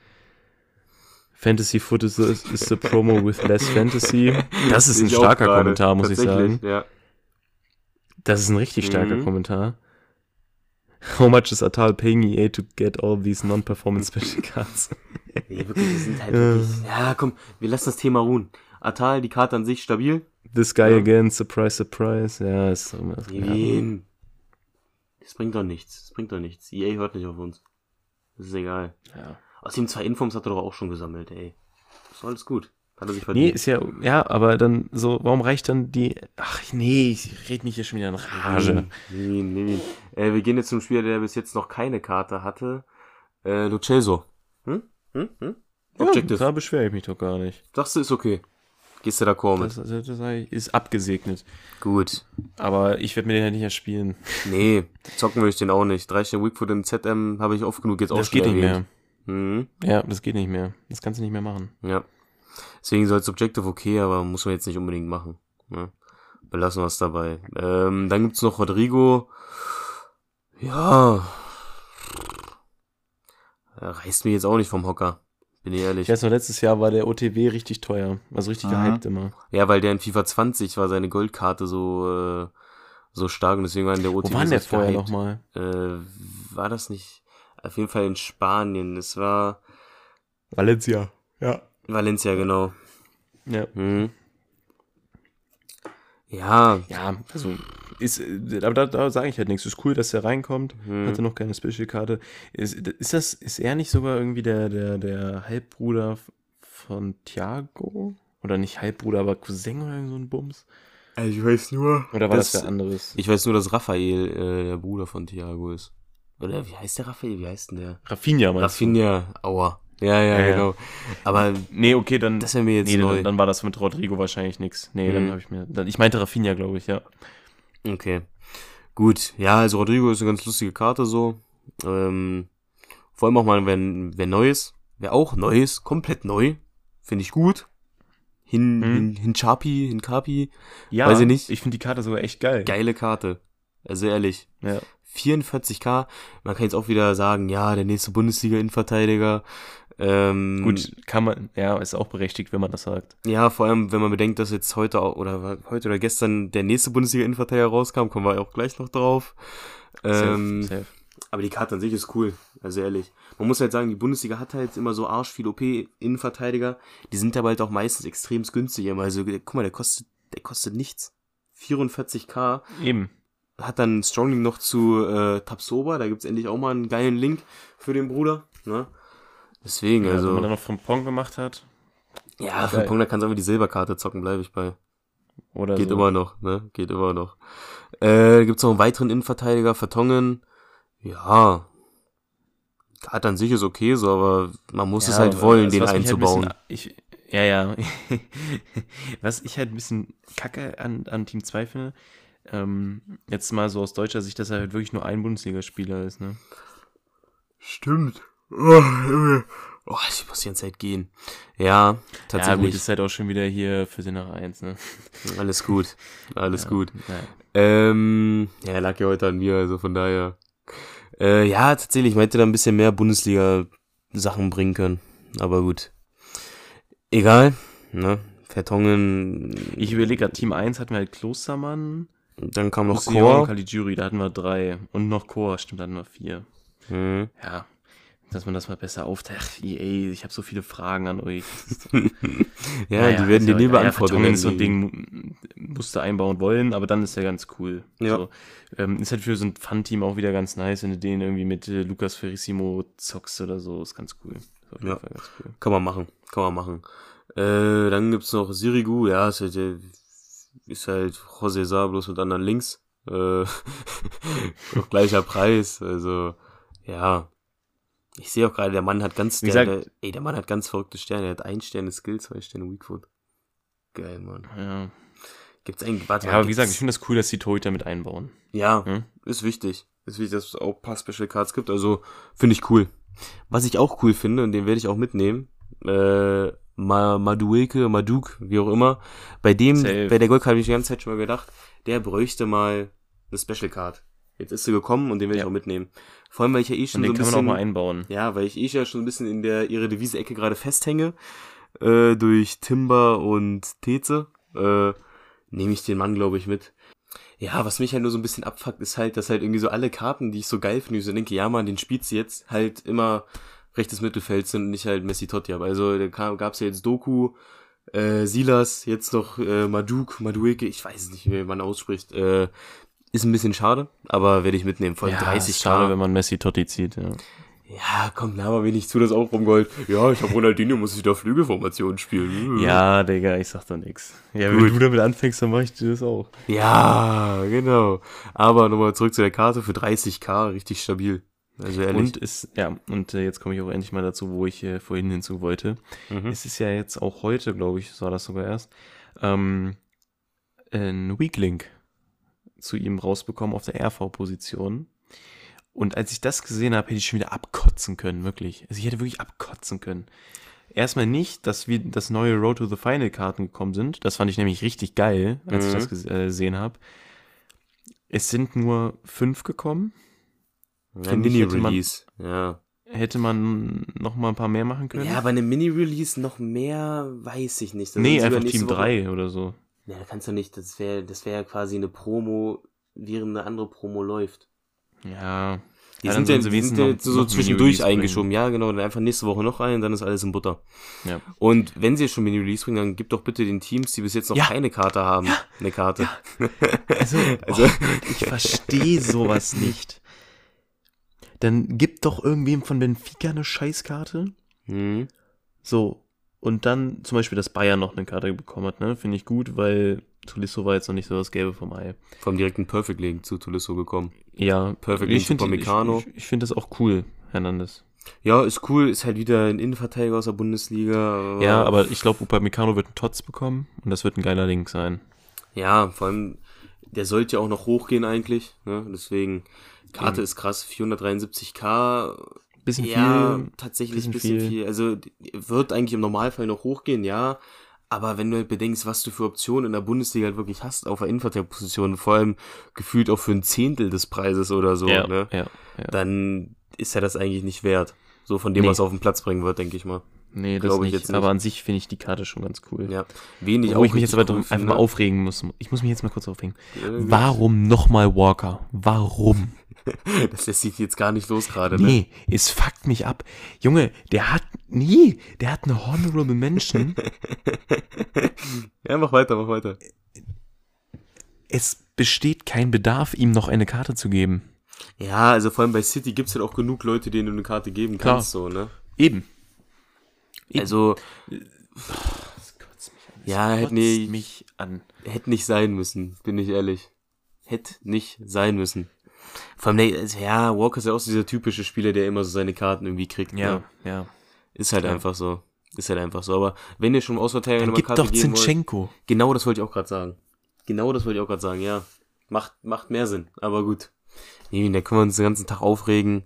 Fantasy Foot is the, is the promo with less fantasy. Das ist ein starker Kommentar, muss ich sagen. Ja. Das ist ein richtig starker Mhm. Kommentar. How much is Atal paying EA to get all these non-performance special cards? Nee, wirklich, die sind halt wirklich. Ja, komm, wir lassen das Thema ruhen. Atal, die Karte an sich stabil. This guy Ja. again, surprise, surprise. Ja, ist immer. Ja. Nein. Das bringt doch nichts. Das bringt doch nichts. EA hört nicht auf uns. Das ist egal. Ja. Außerdem zwei Informs hat er doch auch schon gesammelt, ey. Ist alles gut. Hat er sich Nee, verdient. ist ja, ja, aber dann so, warum reicht dann die, ach nee, ich red mich hier schon wieder in Rage. Nee, nee, nee. Äh, wir gehen jetzt zum Spieler, der bis jetzt noch keine Karte hatte. Äh, Lucelso. Hm? Hm? Hm? Ja, Objective. da beschwere ich mich doch gar nicht. Sagst du, ist okay. Gehst du d'accord mit? Das, das, das ist abgesegnet. Gut. Aber ich werde mir den ja nicht erspielen. Nee, zocken will ich den auch nicht. Drei Sterne Weakfoot im ZM habe ich oft genug jetzt auch Das geht nicht mehr. erwähnt. Mhm. Ja, das geht nicht mehr. Das kannst du nicht mehr machen. Ja. Deswegen soll Objective okay, aber muss man jetzt nicht unbedingt machen. Ne? Belassen wir es dabei. Ähm, dann gibt's noch Rodrigo. Ja. Er reißt mich jetzt auch nicht vom Hocker. Bin ich ehrlich. Ich weiß noch, letztes Jahr war der OTW richtig teuer. Also richtig Aha. gehypt immer. Ja, weil der in FIFA 20 war seine Goldkarte so, äh, so stark und deswegen war in der OTW Wo war der vorher nochmal? Äh, war das nicht? Auf jeden Fall in Spanien. Es war Valencia. Ja. Valencia, genau. Ja. Hm. Ja, Ja, also ist, aber da, da sage ich halt nichts. Ist cool, dass er reinkommt. hm. Hatte noch keine Special-Karte. Ist, ist das, ist er nicht sogar irgendwie der, der, der Halbbruder von Thiago? Oder nicht Halbbruder, aber Cousin oder irgend so ein Bums? Also ich weiß nur. Oder war das, Das- anderes? Ich weiß nur, dass Raphael äh, der Bruder von Thiago ist. Oder wie heißt der Raphael? Wie heißt denn der? Rafinha meinst du? Rafinha, aua. Ja, ja, Ja, ja. genau. Aber Nee, okay, dann. das wäre mir jetzt nee, neu. dann, dann war das mit Rodrigo wahrscheinlich nix. Nee, dann Mhm. habe ich mir. Dann, ich meinte Rafinha, glaube ich, ja. Okay. Gut. Ja, also Rodrigo ist eine ganz lustige Karte so. Ähm, vor allem auch mal, wenn, wenn Neues. Wer auch Neues, komplett neu. Finde ich gut. Hin, Mhm. hin, hin Chapi, hin Kapi. Ja, Weiß ich nicht. Ich finde die Karte sogar echt geil. Geile Karte. Also ehrlich. Ja. 44k. Man kann jetzt auch wieder sagen, ja, der nächste Bundesliga-Innenverteidiger. Ähm, Gut, kann man, ja, ist auch berechtigt, wenn man das sagt. Ja, vor allem, wenn man bedenkt, dass jetzt heute oder heute oder gestern der nächste Bundesliga-Innenverteidiger rauskam, kommen wir auch gleich noch drauf. Ähm, safe, safe. aber die Karte an sich ist cool, also ehrlich. Man muss halt sagen, die Bundesliga hat halt immer so arsch viel OP-Innenverteidiger. Die sind aber halt auch meistens extrem günstig. Also, guck mal, der kostet, der kostet nichts. 44k. Eben. Hat dann Strongling noch zu äh, Tapsoba, da gibt's endlich auch mal einen geilen Link für den Bruder. Ne? Deswegen, Ja, also. wenn man dann noch vom Pong gemacht hat. Ja, den Punkt, da kannst du einfach die Silberkarte zocken, bleibe ich bei. Oder Geht so. immer noch, ne? Geht immer noch. Äh, gibt's noch einen weiteren Innenverteidiger, Vertongen. Ja. Karte an sich ist okay, so, aber man muss es Ja, halt wollen, was- den einzubauen. Halt bisschen, ich, ja, ja. was ich halt ein bisschen kacke an, an Team 2 finde, ähm, jetzt mal so aus deutscher Sicht, dass er halt wirklich nur ein Bundesligaspieler ist, ne? Stimmt. Oh, oh, ich muss die ganze Zeit gehen. Ja, Ja, gut, tatsächlich. ist halt auch schon wieder hier für sie nach 1, ne? alles gut. Alles Ja, gut. Naja. Ähm, ja, er lag ja heute an mir, also von daher. Äh, ja, tatsächlich, man hätte da ein bisschen mehr Bundesliga-Sachen bringen können. Aber gut. Egal, ne? Vertongen, Ich überlege gerade, Team 1 hatten wir halt Klostermann, dann kam noch Chor. Caligiuri, da hatten wir drei. Und noch Chor, stimmt, da hatten wir vier. Hm. Ja, dass man das mal besser aufteilt. Ach, EA, ich habe so viele Fragen an euch. Ja, Naja, die werden ist dir nie ja- beantwortet. Ja, ist so ein Ding, musst du einbauen wollen, aber dann ist er ganz cool. Ja. So, ähm, ist halt für so ein Fun-Team auch wieder ganz nice, wenn du den irgendwie mit äh, Lukas Ferrissimo zockst oder so, ist ganz cool. Ist auf jeden Ja. Fall ganz cool. Kann man machen, kann man machen. Äh, dann gibt's noch Sirigu, ja, ist halt, äh, ist halt José Sa, bloß mit anderen Links. Äh, gleicher Preis, also, ja. Ich sehe auch gerade, der Mann hat ganz, der, gesagt- der, ey, der Mann hat ganz verrückte Sterne, der hat ein Sterne Skill, zwei Sterne Weakfoot. Geil, Mann. Ja, Gibt's eigentlich, warte ja aber wie gesagt, ich finde das cool, dass die Torhüter mit einbauen. ja, Hm? ist wichtig. Ist wichtig, dass es auch ein paar Special Cards gibt. Also finde ich cool. Was ich auch cool finde, und den werde ich auch mitnehmen, äh, Ma Madueke, Maduk, wie auch immer. Bei dem, Safe. bei der Goldcard habe ich die ganze Zeit schon mal gedacht, der bräuchte mal eine Special Card. Jetzt ist sie gekommen und den werde Ja. ich auch mitnehmen. Vor allem, weil ich ja eh schon so den ein kann man auch bisschen, mal einbauen. ja, weil ich eh ja schon ein bisschen in der ihre Devise-Ecke gerade festhänge, äh, durch Timber und Teze, äh, nehme ich den Mann, glaube ich, mit. Ja, was mich halt nur so ein bisschen abfuckt, ist halt, dass halt irgendwie so alle Karten, die ich so geil finde, ich so denke, ja man, den spielst du jetzt, halt immer rechtes Mittelfeld sind und nicht halt Messi Totti. Aber also da kam, gab's ja jetzt Doku, Äh, Silas, jetzt noch äh, Maduk, Madueke, ich weiß nicht, wie man ausspricht. Äh, ist ein bisschen schade, aber werde ich mitnehmen. Vor allem 30 ist schade, K. wenn man Messi Totti zieht, ja. Ja, komm, laber mir nicht zu, das auch rumgeholt. Ja, ich habe Ronaldinho, muss ich da Flügelformation spielen. Ja, Digga, ich sag da nix. Ja, wenn Gut. du damit anfängst, dann mach ich dir das auch. Ja, genau. Aber nochmal zurück zu der Karte für 30k, richtig stabil. Also ehrlich. Und ist, ja, und äh, jetzt komme ich auch endlich mal dazu, wo ich äh, vorhin hinzu wollte. Mhm. Es ist ja jetzt auch heute, glaube ich, war das sogar erst, ähm, ein Weaklink zu ihm rausbekommen auf der RV-Position. Und als ich das gesehen habe, hätte ich schon wieder abkotzen können, wirklich. Also ich hätte wirklich abkotzen können. Erstmal nicht, dass wir das neue Road to the Final Karten gekommen sind. Das fand ich nämlich richtig geil, als ich Mhm. das ges- äh, gesehen habe. Es sind nur fünf gekommen. ja, finde ich, hätte man- Mini-Release. Ja. Hätte man noch mal ein paar mehr machen können? ja, bei einem Mini-Release noch mehr, weiß ich nicht. Da nee, einfach Team Woche- 3 oder so. Ja, da kannst du nicht. Das wäre das wär quasi eine Promo, während eine andere Promo läuft. Ja. Die Ja, sind dann die sind noch- jetzt so noch ein zwischendurch eingeschoben. Ja, genau. Dann einfach nächste Woche noch rein, dann ist alles in Butter. Ja. Und wenn sie schon Mini-Release bringen, dann gib doch bitte den Teams, die bis jetzt noch Ja. keine Karte haben, eine Karte. Also, Also- oh, ich verstehe sowas nicht. Dann gib doch irgendwem von Benfica eine Scheißkarte. Hm. So. Und dann zum Beispiel, dass Bayern noch eine Karte bekommen hat, ne? Finde ich gut, weil Tolisso war jetzt noch nicht so das Gelbe vom Ei. Vom direkten Perfect Link zu Tolisso gekommen. Ja, Perfect ich Link finde Upamecano. ich, ich, ich find das auch cool, Hernandez. Ja, ist cool, ist halt wieder ein Innenverteidiger aus der Bundesliga. Ja, aber ich glaube, Upamecano wird einen Tots bekommen und das wird ein geiler Link sein. Ja, vor allem, der sollte ja auch noch hochgehen eigentlich, ne? Deswegen, Karte Eben. ist krass, 473k. Bisschen ja, viel. tatsächlich ein bisschen bisschen viel. viel. Also, wird eigentlich im Normalfall noch hochgehen, ja. Aber wenn du halt bedenkst, was du für Optionen in der Bundesliga halt wirklich hast auf der Innenverteidigerposition, vor allem gefühlt auch für ein Zehntel des Preises oder so, ja, ne? ja, ja. Dann ist ja das eigentlich nicht wert. So von dem, Nee. was auf den Platz bringen wird, denke ich mal. Nee, das glaub ich nicht. jetzt nicht. Aber an sich finde ich die Karte schon ganz cool. Ja. Wen ich Wo ich mich jetzt aber drum, einfach mal aufregen muss. Ich muss mich jetzt mal kurz aufregen. Äh, Warum nochmal Walker? Warum? Das lässt sich jetzt gar nicht los gerade, ne? Nee, es fuckt mich ab. Junge, der hat, nee, der hat eine Honorable Mention. Ja, mach weiter, mach weiter. es besteht kein Bedarf, ihm noch eine Karte zu geben. Ja, also vor allem bei City gibt's halt auch genug Leute, denen du eine Karte geben Klar. kannst, so, ne? Eben. Also, Das kotzt mich an. Das Ja, hätte nicht- mich an. hätte nicht sein müssen, bin ich ehrlich. Hätte nicht sein müssen. Vor allem, also, ja, Walker ist ja auch so dieser typische Spieler, der immer so seine Karten irgendwie kriegt. Ja, Ne? ja. Ist halt Ja. einfach so. Ist halt einfach so. Aber wenn ihr schon Ausverteidiger Dann eine Karte doch geben wollt, Zinchenko. genau das wollte ich auch gerade sagen. Genau das wollte ich auch gerade sagen, ja. Macht, macht mehr Sinn, aber gut. Nee, da können wir uns den ganzen Tag aufregen.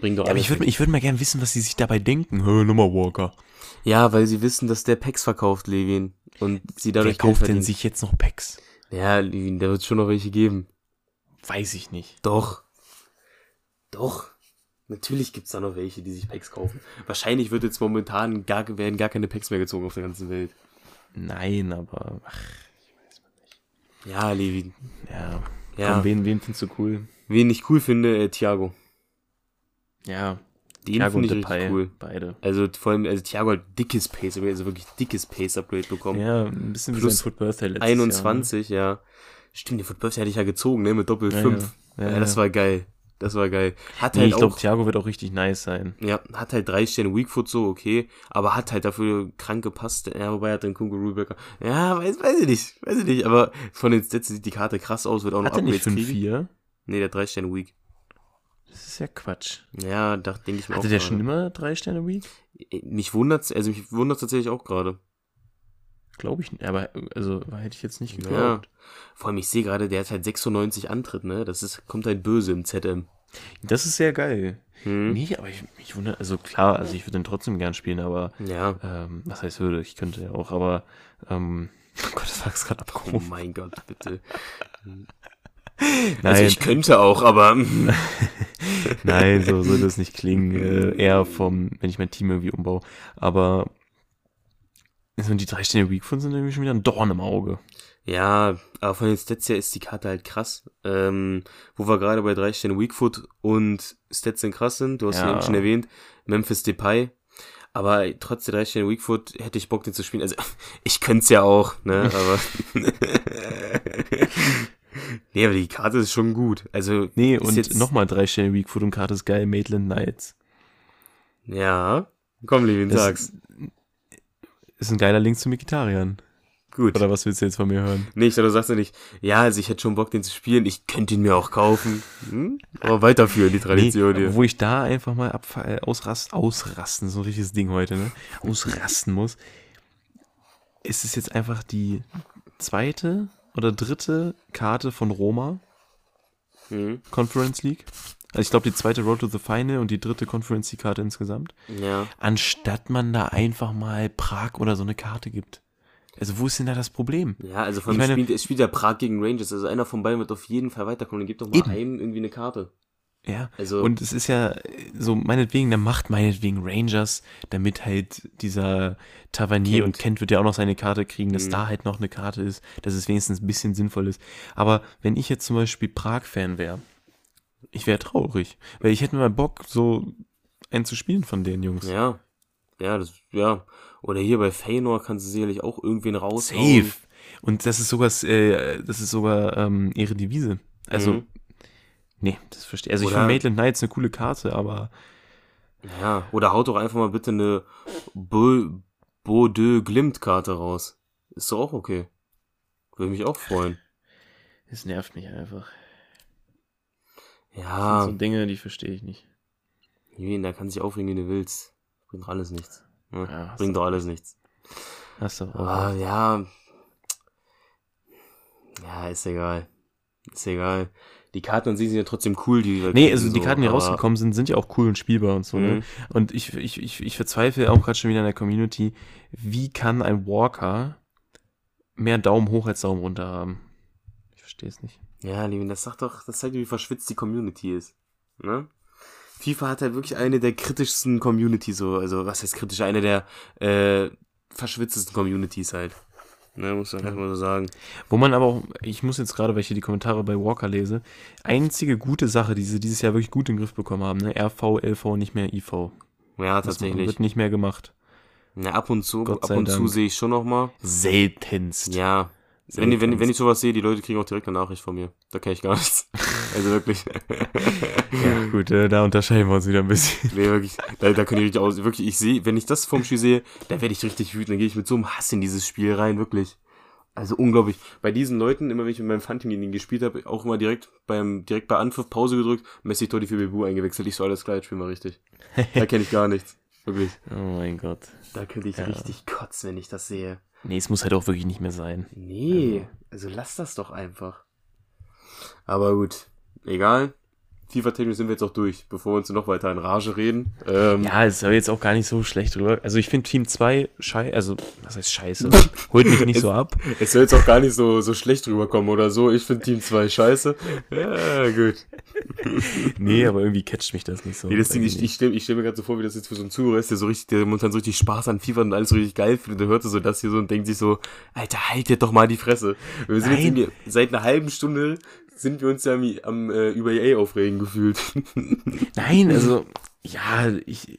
Bringt doch Ja, aber ich würde ich würd mal gerne wissen, was sie sich dabei denken. Hör, nochmal Walker. Ja, weil sie wissen, dass der Packs verkauft, Levin. Und sie Wer dadurch Geld kauft denn sich jetzt noch Packs? Ja, Levin, da wird schon noch welche geben. Weiß ich nicht. Doch. Doch. Natürlich gibt's da noch welche, die sich Packs kaufen. Wahrscheinlich wird jetzt momentan gar, werden gar keine Packs mehr gezogen auf der ganzen Welt. Nein, aber ach, Ja, Levin. ja. Ja. Komm, wen, wen findest du cool? Wen ich cool finde, äh, Thiago. Ja, Den finde ich Depay, cool. beide. Also vor allem, also Thiago hat dickes Pace, also wirklich dickes Pace-Upgrade bekommen. Ja, ein bisschen wie Plus sein Foot Birthday letztes 21, ja. Stimmt, den Football hatte ich ja gezogen, ne, mit Doppel Ja, 5. ja. Ja, Ja, das war geil. Das war geil. Hat Nee, halt ich glaube, Thiago wird auch richtig nice sein. ja, hat halt drei Sterne Weakfoot so, okay, aber hat halt dafür krank gepasst. Ja, wobei hat dann Kungu Rulbecker. Ja, weiß, weiß ich nicht, weiß ich nicht, aber von den Stats sieht die Karte krass aus, wird auch noch Hat er nicht Upgrades kriegen. 5-4? Nee, der drei Sterne Weak. Das ist ja Quatsch. Ja, da denke ich mir Hatte auch der gerade. schon immer drei Sterne Week? Mich wundert's, also mich wundert's tatsächlich auch gerade. Glaube ich nicht. Aber also hätte ich jetzt nicht Ja. geglaubt. Vor allem, ich sehe gerade, der hat halt 96 Antritt, ne? Das ist, kommt halt böse im ZM. Das ist sehr geil. Hm? Nee, aber ich, ich wundere, also klar, also ich würde den trotzdem gern spielen, aber Ja. ähm, was heißt würde, ich könnte ja auch, aber ähm, oh Gott, das war gerade Oh abgerufen. mein Gott, bitte. Nein, Also ich könnte auch, aber nein, so soll das nicht klingen. Äh, eher vom, wenn ich mein Team irgendwie umbaue. Aber so die drei Sterne von sind irgendwie schon wieder ein Dorn im Auge. ja, aber von den Stats her ist die Karte halt krass. Ähm, wo wir gerade bei drei Sterne Weakfoot und Stats sind krass sind, du hast Ja. ja eben schon erwähnt, Memphis Depay. Aber trotz der drei Sterne Weakfoot hätte ich Bock, den zu spielen. Also, ich könnte es ja auch, ne, aber. nee, aber die Karte ist schon gut. Also, Nee, und nochmal drei Sterne Weakfoot und Karte ist geil, Maitland Knights. Ja. Komm, Levin, Das sag's. Ist ein geiler Link zu Mikitarian. Gut. Oder was willst du jetzt von mir hören? Nee, ich dachte, du sagst ja nicht, ja, also ich hätte schon Bock, den zu spielen, ich könnte ihn mir auch kaufen. Hm? Aber weiterführen, die Tradition Nee, hier. wo ich da einfach mal abfa- äh, ausrast, ausrasten, so ein richtiges Ding heute, ne? Ausrasten muss. Ist es jetzt einfach die zweite oder dritte Karte von Roma, Hm? Conference League? Also ich glaube die zweite Road to the Final und die dritte Conference League Karte insgesamt. Ja. Anstatt man da einfach mal Prag oder so eine Karte gibt. Also wo ist denn da das Problem? Ja, also von Ich allem meine- spielt, es spielt ja Prag gegen Rangers, also einer von beiden wird auf jeden Fall weiterkommen, dann gibt doch mal Eben. einem irgendwie eine Karte. Ja. Also, Und es ist ja so, meinetwegen, dann macht meinetwegen Rangers, damit halt dieser Tavernier und Kent wird ja auch noch seine Karte kriegen, dass Mhm. da halt noch eine Karte ist, dass es wenigstens ein bisschen sinnvoll ist. Aber wenn ich jetzt zum Beispiel Prag-Fan wäre, ich wäre traurig, weil ich hätte mal Bock, so einen zu spielen von den Jungs. ja. Ja, das, ja. Oder hier bei Feynor kannst du sicherlich auch irgendwen raushauen. Safe. Und das ist sogar, äh, das ist sogar ähm, ihre Devise. Also, Mhm. Nee, das verstehe Also ich Oder- finde Maitland Knights eine coole Karte, aber Ja, oder haut doch einfach mal bitte eine Bo- Bordeaux Glimt-Karte raus. Ist doch auch okay. Würde mich auch freuen. es nervt mich einfach. Das Ja, sind so Dinge, die verstehe ich nicht. Julian, da kann sich aufregen, wie du willst. Bringt doch alles nichts. Ne? Ja, Bringt doch alles nichts. Hast du auch. Aber ja. Ja, ist egal. Ist egal. Die Karten an sich sind ja trotzdem cool, die wir Nee, also die so, Karten, die rausgekommen sind, sind ja auch cool und spielbar und so, ne? Mhm. Und ich, ich, ich, ich verzweifle auch gerade schon wieder in der Community, wie kann ein Walker mehr Daumen hoch als Daumen runter haben? Ich verstehe es nicht. Ja, Levin, das sagt doch, das zeigt wie verschwitzt die Community ist. Ne? FIFA hat halt wirklich eine der kritischsten Communities, so, also was heißt kritisch, eine der äh, verschwitztesten Communities halt. Ne, muss man Ja. einfach mal so sagen. Wo man aber auch, ich muss jetzt gerade, weil ich hier die Kommentare bei Walker lese, einzige gute Sache, die sie dieses Jahr wirklich gut in den Griff bekommen haben, ne? RV, LV, nicht mehr IV. Ja, Das tatsächlich. wird nicht mehr gemacht. Ja, ab und zu, ab und zu Dank. sehe ich schon noch mal. Seltenst. Ja. Wenn, wenn, wenn, wenn ich sowas sehe, die Leute kriegen auch direkt eine Nachricht von mir. Da kenne ich gar nichts. Also wirklich. Ja, gut, äh, da unterscheiden wir uns wieder ein bisschen. Nee, wirklich. Da, da kann ich richtig aus. Wirklich, ich sehe, wenn ich das vom Spiel sehe, da werde ich richtig wütend. Dann gehe ich mit so einem Hass in dieses Spiel rein, wirklich. Also unglaublich. Bei diesen Leuten, immer wenn ich mit meinem ihn gespielt habe, auch immer direkt beim, direkt bei Anpfiff Pause gedrückt, Messi Totti für Bebu eingewechselt. Ich so, alles klar, jetzt spielen wir richtig. Da kenne ich gar nichts. Wirklich. Oh mein Gott. Da könnte ich Ja. richtig kotzen, wenn ich das sehe. Nee, es muss halt auch wirklich nicht mehr sein. Nee, also lass das doch einfach. Aber gut, egal. FIFA-technisch sind wir jetzt auch durch, bevor wir uns noch weiter in Rage reden. Ähm, Ja, es soll jetzt auch gar nicht so schlecht drüber. Also ich finde Team 2 scheiße, also was heißt scheiße? Holt mich nicht so ab. Es soll jetzt auch gar nicht so, so schlecht rüberkommen oder so. Ich finde Team 2 scheiße. Ja, gut. Nee, aber irgendwie catcht mich das nicht so. Nee, das Ding, ich, ich stelle stell mir gerade so vor, wie das jetzt für so einen Zuhörer ist, der so richtig, der momentan so richtig Spaß an FIFA und alles so richtig geil findet. Der hört so das hier so und denkt sich so, Alter, halt dir doch mal die Fresse. Wir sind jetzt Nein. irgendwie, seit einer halben Stunde sind wir uns ja am, am äh, über EA aufregen gefühlt. Nein, also ja, ich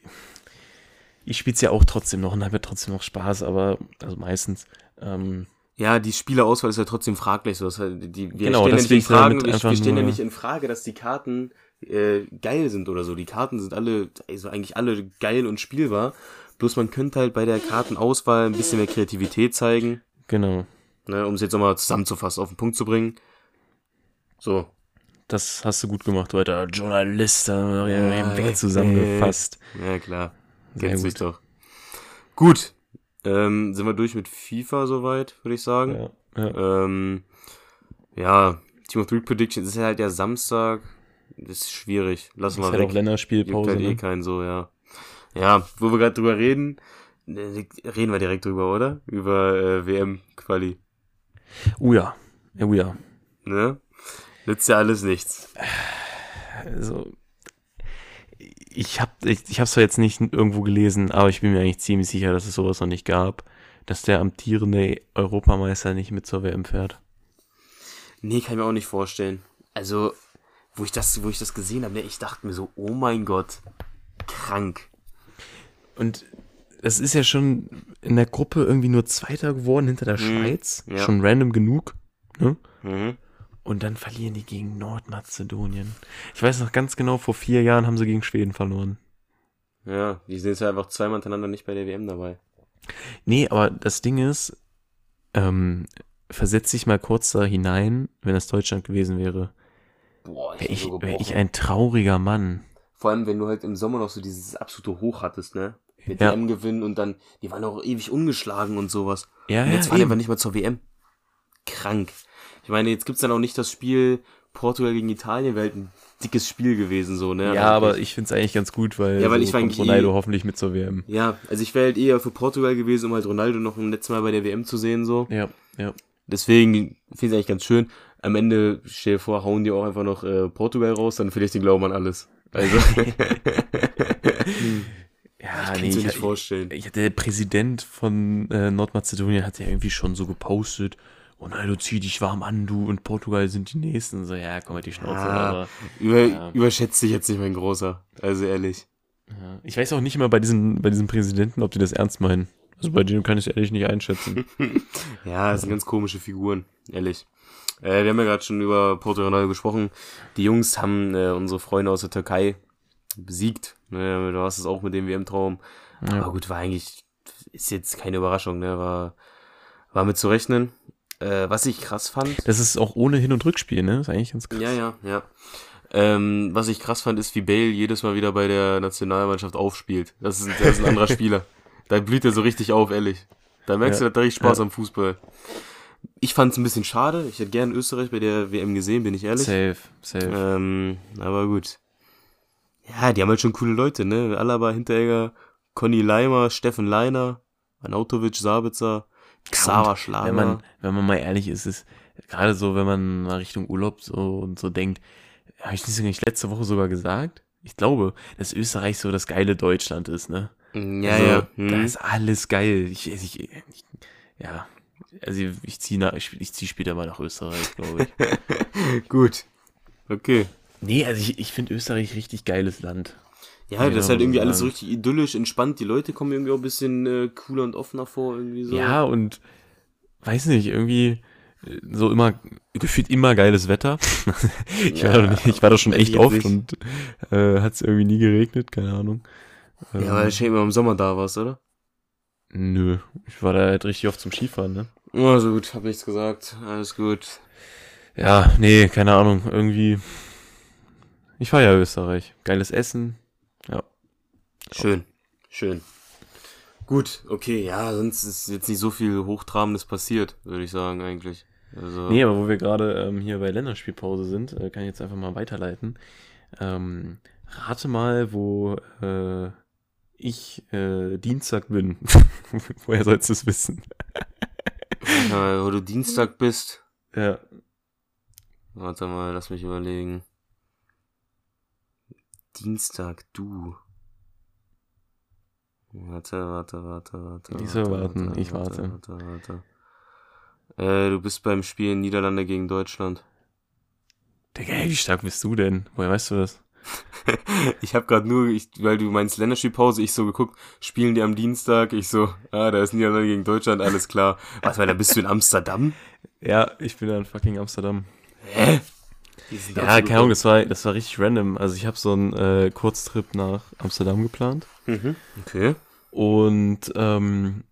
ich spiel's ja auch trotzdem noch und habe ja trotzdem noch Spaß, aber also meistens ähm, Ja, die Spielerauswahl ist ja trotzdem fraglich. So. Das heißt, die, wir Genau, stellen ja nicht in deswegen Frage, damit wir, wir stellen ja nicht in Frage, dass die Karten äh, geil sind oder so. Die Karten sind alle, also eigentlich alle geil und spielbar. Bloß man könnte halt bei der Kartenauswahl ein bisschen mehr Kreativität zeigen, genau. ne, um es jetzt nochmal zusammenzufassen, auf den Punkt zu bringen. So. Das hast du gut gemacht heute. Journalist, Ja, zusammengefasst. Ja, klar. Sich gut. doch. Gut. Ähm, sind wir durch mit FIFA soweit, würde ich sagen. Ja, ja. Ähm, ja, Team of Three Predictions ist ja halt der Samstag. Das ist schwierig. Lassen wir halt auch weg. Juckt Länderspielpause. halt eh Ne? keinen so, ja. Ja, wo wir gerade drüber reden, äh, reden wir direkt drüber, oder? Über äh, WM-Quali. Oh ja. Ja, Oh ja. Ne? Nützt ja alles nichts. Also, ich habe ich, ich hab's zwar jetzt nicht irgendwo gelesen, aber ich bin mir eigentlich ziemlich sicher, dass es sowas noch nicht gab, dass der amtierende Europameister nicht mit zur WM fährt. Nee, kann ich mir auch nicht vorstellen. Also, wo ich das, wo ich das gesehen habe, ne, ich dachte mir so, oh mein Gott, krank. Und es ist ja schon in der Gruppe irgendwie nur Zweiter geworden hinter der Mhm, Schweiz. ja. Schon random genug. Ne? Mhm. Und dann verlieren die gegen Nordmazedonien. Ich weiß noch ganz genau, vor vier Jahren haben sie gegen Schweden verloren. Ja, die sind jetzt einfach zweimal hintereinander nicht bei der WM dabei. Nee, aber das Ding ist, ähm, versetz dich mal kurz da hinein, wenn es Deutschland gewesen wäre. Boah, Wäre ich, so wär ich ein trauriger Mann. Vor allem, wenn du halt im Sommer noch so dieses absolute Hoch hattest, ne? Mit Ja. WM-Gewinn und dann, die waren auch ewig ungeschlagen und sowas. Ja, Und ja, jetzt fahren die eben. einfach nicht mal zur WM. Krank. Ich meine, jetzt gibt's dann auch nicht das Spiel Portugal gegen Italien, wäre halt ein dickes Spiel gewesen, so, ne? Ja, aber ich find's eigentlich ganz gut, weil, Ja, weil so ich war kommt Ronaldo eh- hoffentlich mit zur WM. Ja, also ich wäre halt eher für Portugal gewesen, um halt Ronaldo noch ein letztes Mal bei der WM zu sehen, so. Ja, ja. Deswegen finde ich eigentlich ganz schön. Am Ende, stell dir vor, hauen die auch einfach noch äh, Portugal raus, dann verliere ich den Glauben an alles. Also, Ja, kannst nee, du ich, nicht vorstellen. ich, der Präsident von äh, Nordmazedonien hat ja irgendwie schon so gepostet, Ronaldo, zieh dich warm an, du und Portugal sind die Nächsten. So, ja, komm halt die Schnauze. Ja. Aber, Über, Ja. Überschätzt dich jetzt nicht, mein Großer. Also ehrlich. ja. Ich weiß auch nicht immer bei diesen, bei diesen Präsidenten, ob die das ernst meinen. Also bei denen kann ich es ehrlich nicht einschätzen. Ja, das sind ganz komische Figuren, ehrlich. Äh, wir haben ja gerade schon über Porto Ronaldo gesprochen. Die Jungs haben äh, unsere Freunde aus der Türkei besiegt. Ne, du hast es auch mit dem WM-Traum. Ja. Aber gut, war eigentlich, ist jetzt keine Überraschung, ne? War, war mit zu rechnen. Äh, was ich krass fand. Das ist auch ohne Hin- und Rückspiel, ne? ist eigentlich ganz krass. Ja, ja, ja. Ähm, was ich krass fand, ist, wie Bale jedes Mal wieder bei der Nationalmannschaft aufspielt. Das ist, ein- der ist ein anderer Spieler. Da blüht er so richtig auf, ehrlich. Da merkst Ja. du, da hat er richtig Spaß Ja. am Fußball. Ich fand es ein bisschen schade. Ich hätte gern Österreich bei der WM gesehen, bin ich ehrlich. Safe, safe. Ähm, aber gut. Ja, die haben halt schon coole Leute, ne? Alaba, Hinteregger, Conny Leimer, Steffen Leiner, Anautovic, Sabitzer, Xaver Schlager. wenn man, wenn man mal ehrlich ist, ist gerade so, wenn man mal Richtung Urlaub so und so denkt, habe ich das nicht letzte Woche sogar gesagt? Ich glaube, dass Österreich so das geile Deutschland ist, ne? ja, also, ja. Da Hm. ist alles geil. Ich, ich, ich, ja, also ich ziehe ich zieh später mal nach Österreich, glaube ich. Gut. Okay. nee, also ich, ich finde Österreich richtig geiles Land. Ja, Ja, das ist halt muss irgendwie alles so richtig idyllisch, entspannt. Die Leute kommen irgendwie auch ein bisschen äh, cooler und offener vor, irgendwie so. Ja, und weiß nicht, irgendwie äh, so immer, gefühlt immer geiles Wetter. ich, war Ja, da, ich war da schon echt oft nicht. und äh, hat es irgendwie nie geregnet, keine Ahnung. Ähm, Ja, weil du schon immer im Sommer da warst, oder? Nö, ich war da halt richtig oft zum Skifahren, ne? Also gut, hab nichts gesagt. Alles gut. Ja, nee, keine Ahnung, irgendwie. Ich war ja Österreich. Geiles Essen. Schön. Schön. Gut, okay, ja, sonst ist jetzt nicht so viel Hochtrabendes passiert, würde ich sagen, eigentlich. Also, Nee, aber wo wir gerade ähm, hier bei Länderspielpause sind, äh, kann ich jetzt einfach mal weiterleiten. Ähm, rate mal, wo äh, ich äh, Dienstag bin. Woher sollst du es wissen? mal, wo du Dienstag bist. Ja. Warte mal, lass mich überlegen. Dienstag, du. Warte, warte, warte, warte. Nicht so warte, warten, ich warte. Warte, warte. Äh, du bist beim Spiel Niederlande gegen Deutschland. Digga, ey, wie stark bist du denn? Woher weißt du das? Ich habe gerade nur, ich, weil du meinst Länderspielpause, ich so geguckt, spielen die am Dienstag? Ich so, ah, da ist Niederlande gegen Deutschland, alles klar. Was, weil da bist du in Amsterdam? Ja, ich bin da in fucking Amsterdam. Hä? Die Ja, keine Ahnung, das war, das war richtig random. Also ich habe so einen äh, Kurztrip nach Amsterdam geplant. Mhm. Okay. Und ähm,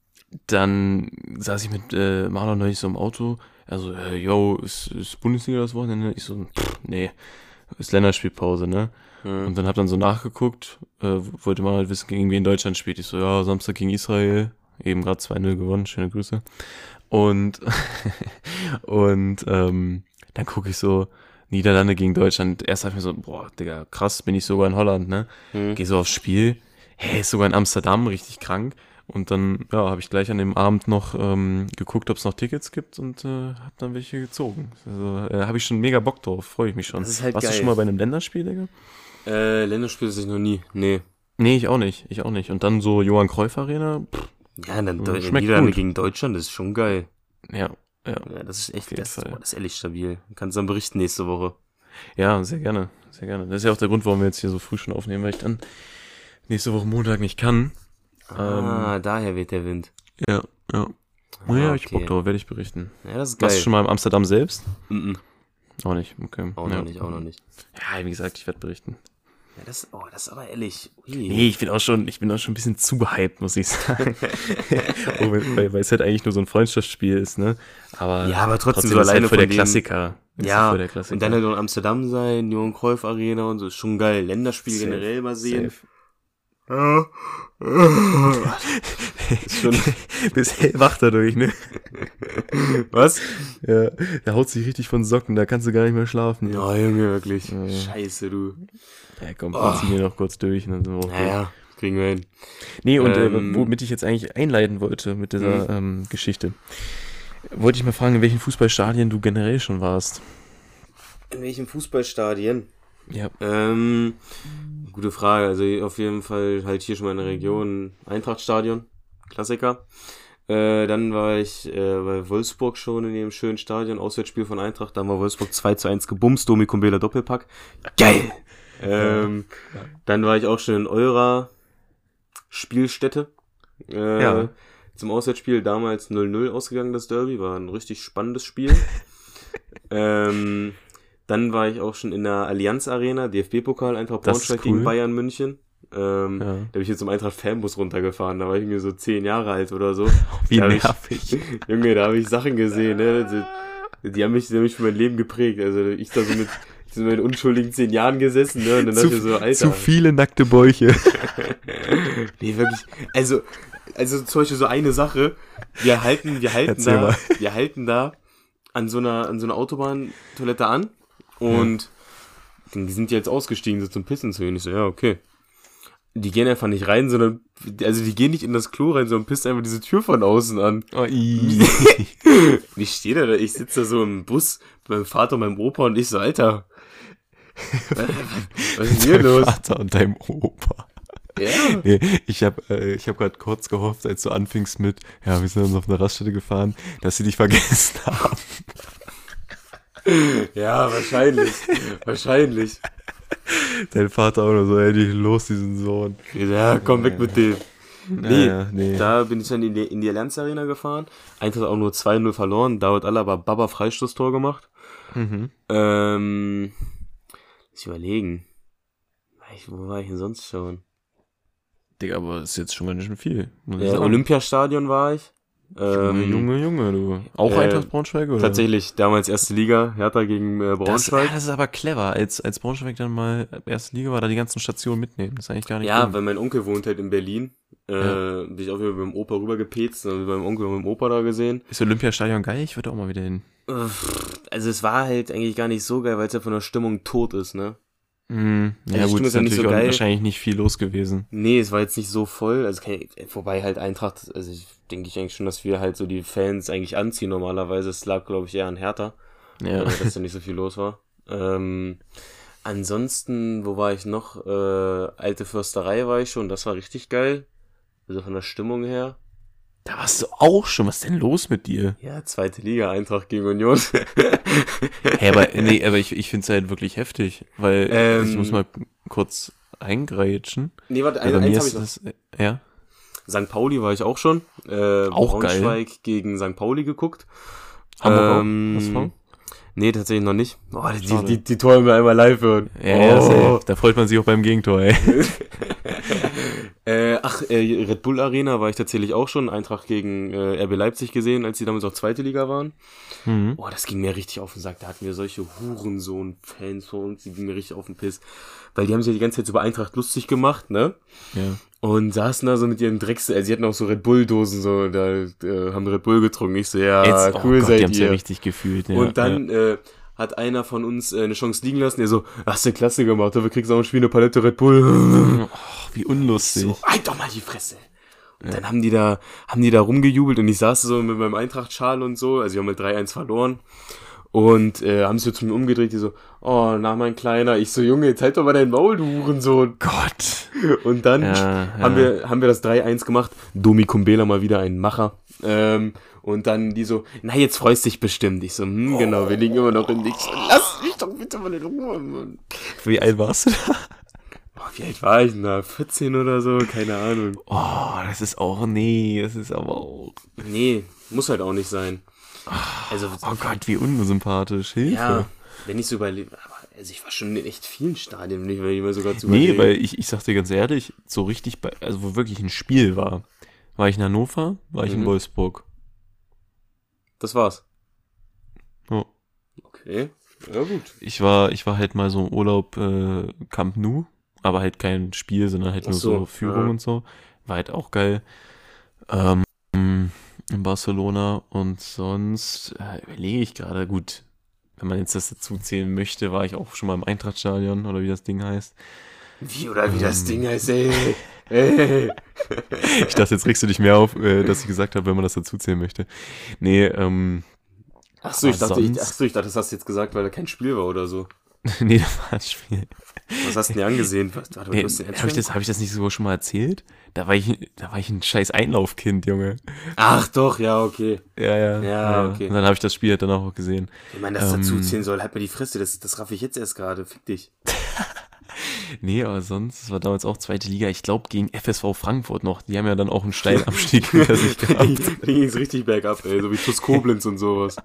dann saß ich mit äh, Marlon neulich so im Auto. Also, äh, yo, ist, ist Bundesliga das Wochenende? Ich so, pff, nee, ist Länderspielpause, ne? Mhm. Und dann hab dann so nachgeguckt, äh, wollte man halt wissen, gegen wen Deutschland spielt. Ich so, ja, Samstag gegen Israel, eben gerade 2-0 gewonnen, schöne Grüße. Und, und ähm, dann gucke ich so, Niederlande gegen Deutschland. Erst hab ich mir so, boah, Digga, krass, bin ich sogar in Holland, ne? Mhm. Geh so aufs Spiel, hey, ist sogar in Amsterdam, richtig krank. Und dann, ja, habe ich gleich an dem Abend noch ähm, geguckt, ob es noch Tickets gibt und äh, habe dann welche gezogen. Also äh, habe ich schon mega Bock drauf, freue ich mich schon. Das ist halt Warst geil. du schon mal bei einem Länderspiel, Digga? Äh, Länderspiel ist ich noch nie. Nee. Nee, ich auch nicht, ich auch nicht. Und dann so Johann Cruyff Arena, pff, Ja, dann schmeckt Niederlande gut. gegen Deutschland, das ist schon geil. ja, ja. Ja, das ist echt, das, boah, das ist ehrlich stabil. Kannst dann berichten nächste Woche. Ja, sehr gerne, sehr gerne. Das ist ja auch der Grund, warum wir jetzt hier so früh schon aufnehmen, weil ich dann nächste Woche Montag nicht kann. Ah, daher weht der Wind. Ja, ja. Ah, Ja, ich okay. Bock drauf, werde ich berichten. Ja, das ist geil. Warst du schon mal in Amsterdam selbst? Mhm. Auch nicht, okay. Auch ja. noch nicht, auch noch nicht. Ja, wie gesagt, ich werde berichten. Ja, das, oh, das ist aber ehrlich. Ui. Nee, ich bin auch schon, ich bin auch schon ein bisschen zu gehypt, muss ich sagen. oh, weil, weil es halt eigentlich nur so ein Freundschaftsspiel ist, ne? Aber, Ja, aber trotzdem so ist alleine halt voll der Klassiker. Ja, voll der Klassiker. und dann halt in Amsterdam sein, Johann Cruyff Arena und so, ist schon geil. Länderspiel Safe, generell mal sehen. Safe. Ja. ist schon, Bis hellwach dadurch, ne? was? Ja, der haut sich richtig von Socken, da kannst du gar nicht mehr schlafen. Ja, Oh, Junge, wirklich. Ja. Scheiße, du. ja komm, Oh. zieh mir noch kurz durch. Und dann sind wir auch durch. Naja, kriegen wir hin. Nee, und Ähm, äh, womit ich jetzt eigentlich einleiten wollte mit dieser ähm, Geschichte, wollte ich mal fragen, in welchen Fußballstadien du generell schon warst. In welchem Fußballstadien? Ja. Ähm, gute Frage. Also auf jeden Fall halt hier schon mal in der Region Eintrachtstadion. Klassiker. Äh, dann war ich äh, bei Wolfsburg schon in dem schönen Stadion, Auswärtsspiel von Eintracht. Da haben wir Wolfsburg 2 zu 1 gebumst, Domi Kumbela Doppelpack. Geil! Ähm, Dann war ich auch schon in eurer Spielstätte. Äh, Ja. Zum Auswärtsspiel damals 0-0 ausgegangen, das Derby. War ein richtig spannendes Spiel. ähm, dann war ich auch schon in der Allianz Arena, DFB-Pokal, Eintracht ist Braunschweig cool. gegen Bayern München. Ähm, Ja. Da bin ich jetzt zum Eintracht Fanbus runtergefahren, da war ich irgendwie so zehn Jahre alt oder so. Wie Da hab ich- nervig. Junge, da habe ich Sachen gesehen, ne? Die, die haben mich, die haben mich für mein Leben geprägt. Also ich da so mit, so mit unschuldigen zehn Jahren gesessen, ne? Und dann dachte ich so, Alter. zu viele nackte Bäuche. Nee, wirklich. Also, also zum Beispiel so eine Sache. Wir halten, wir halten Erzähl da, mal. wir halten da an so einer, an so einer Autobahntoilette an und die sind jetzt ausgestiegen, so zum Pissen zu gehen. Ich so, ja, okay. Die gehen einfach nicht rein, sondern, also die gehen nicht in das Klo rein, sondern pissen einfach diese Tür von außen an. Oh, ich stehe da, ich sitze da so im Bus mit meinem Vater und meinem Opa und ich so, Alter. Was ist hier los? Vater und deinem Opa. Ja. Nee, ich habe äh, ich hab gerade kurz gehofft, als du anfingst mit, ja, wir sind uns auf eine Raststätte gefahren, dass sie dich vergessen haben. Ja, wahrscheinlich. wahrscheinlich. Dein Vater auch nur so, ey, los, diesen Sohn. Ja, komm weg mit dem. Nee, ja, nee. Da bin ich dann in die, in die Allianz Arena gefahren. Eintracht auch nur 2-0 verloren. David Alaba Baba Freistoßtor gemacht. Mhm. Ähm, muss ich überlegen. Wo war ich denn sonst schon? Digga, aber das ist jetzt schon ganz schön viel. Ja. Olympiastadion war ich. Junge, Ähm, Junge, Junge, du. Auch äh, Eintracht Braunschweig, oder? Tatsächlich, damals erste Liga, Hertha gegen äh, Das, Braunschweig. das ist aber clever, als, als Braunschweig dann mal erste Liga war, da die ganzen Stationen mitnehmen. Das ist eigentlich gar nicht Ja, dumm. weil mein Onkel wohnt halt in Berlin. Äh, Ja. Bin ich auch wieder mit dem Opa rübergepetzt, dann meinem Onkel und mit dem Opa da gesehen. Ist Olympiastadion geil? Ich würde auch mal wieder hin. Also es war halt eigentlich gar nicht so geil, weil es ja von der Stimmung tot ist, ne? Mhm. Also Ja, die gut, ist natürlich so wahrscheinlich nicht viel los gewesen. Nee, es war jetzt nicht so voll. Also wobei halt Eintracht, also ich denke ich eigentlich schon, dass wir halt so die Fans eigentlich anziehen normalerweise. Es lag, glaube ich, eher an Hertha, Ja. äh, dass da nicht so viel los war. Ähm, ansonsten, wo war ich noch? Äh, Alte Försterei war ich schon, das war richtig geil. Also von der Stimmung her. Da warst du auch schon. Was ist denn los mit dir? Ja, zweite Liga, Eintracht gegen Union. Hey, aber, nee, aber ich, ich finde es halt wirklich heftig, weil Ähm. ich muss mal kurz eingrätschen. nee, warte, ein, eins habe ich noch. das, äh, ja. St. Pauli war ich auch schon. Äh, Auch geil. Braunschweig gegen St. Pauli geguckt. Hamburg Ähm, auch? Nee, tatsächlich noch nicht. Oh, die, Schade. die, die Tore wir einmal live hören. Ja, ja, oh. safe. da freut man sich auch beim Gegentor, ey. äh, ach, äh, Red Bull Arena war ich tatsächlich auch schon. Eintracht gegen äh, RB Leipzig gesehen, als die damals auch zweite Liga waren. Mhm. Oh, das ging mir richtig auf den Sack. Da hatten wir solche Hurensohn-Fans von uns, die gingen mir richtig auf den Piss. Weil die haben sich ja die ganze Zeit so über Eintracht lustig gemacht, ne? Ja. Und saßen da so mit ihren Drecks, also sie hatten auch so Red Bull-Dosen, so, da äh, haben Red Bull getrunken. Ich so, ja, Jetzt, oh cool Gott, die seid haben es ja ihr. richtig gefühlt. Ja, und dann äh, hat einer von uns äh, eine Chance liegen lassen, der so, hast du klasse gemacht, dafür kriegst du auch ein Spiel eine Palette Red Bull. ja. Wie unlustig. So, halt doch mal die Fresse. Und dann haben die da, haben die da rumgejubelt und ich saß so mit meinem Eintracht-Schal und so, also wir haben halt 3-1 verloren. Und äh, haben sich so zu mir umgedreht, die so, oh, na mein Kleiner, ich so, Junge, jetzt halt doch mal dein Maul, du Hurensohn. Gott. Und dann Ja, haben, ja. wir, haben wir das 3-1 gemacht. Domi Kumbela mal wieder ein Macher. Ähm, und dann die so, na, jetzt freust dich bestimmt. Ich so, hm, genau, wir liegen immer noch in nichts. Lass mich doch bitte mal in Ruhe, Mann. Wie alt warst du da? Oh, wie alt war ich denn da? 14 oder so? Keine Ahnung. Oh, das ist auch, nee, das ist aber auch. Nee, muss halt auch nicht sein. Also, oh Gott, wie unsympathisch. Hilfe. Ja, wenn ich so überlebe. Also ich war schon in echt vielen Stadien, nicht, weil ich mal sogar zu Nee, weil ich, ich sag dir ganz ehrlich, so richtig, bei, also wo wirklich ein Spiel war, war ich in Hannover, war ich mhm. in Wolfsburg. Das war's. Oh. Okay. Ja, gut. Ich war, ich war halt mal so im Urlaub äh, Camp Nou, aber halt kein Spiel, sondern halt nur so, so Führung ja. und so. War halt auch geil. Ähm, in Barcelona und sonst äh, überlege ich gerade, gut, wenn man jetzt das dazu zählen möchte, war ich auch schon mal im Eintrachtstadion oder wie das Ding heißt. Wie oder wie ähm, das Ding heißt, ey. ey. ich dachte, jetzt regst du dich mehr auf, äh, dass ich gesagt habe, wenn man das dazu zählen möchte. Nee, ähm. Ach so, ich dachte, ich, ach so, ich dachte, das hast du jetzt gesagt, weil da kein Spiel war oder so. nee, das war ein Spiel. Was hast du denn angesehen? Was, warte, nee, Habe ich, das, hab ich das nicht so schon mal erzählt? Da war ich, da war ich ein scheiß Einlaufkind, Junge. Ach doch, ja, okay. Ja, ja. Ja, okay. Und dann habe ich das Spiel halt dann auch gesehen. Ich meine, das ähm, dazu zählen soll, halt mir die Fresse, das, das raff ich jetzt erst gerade, fick dich. nee, aber sonst, das war damals auch zweite Liga, ich glaube gegen FSV Frankfurt noch. Die haben ja dann auch einen steilen Abstieg hinter sich gehabt. da ging es richtig bergab, ey, so wie TuS Koblenz und sowas.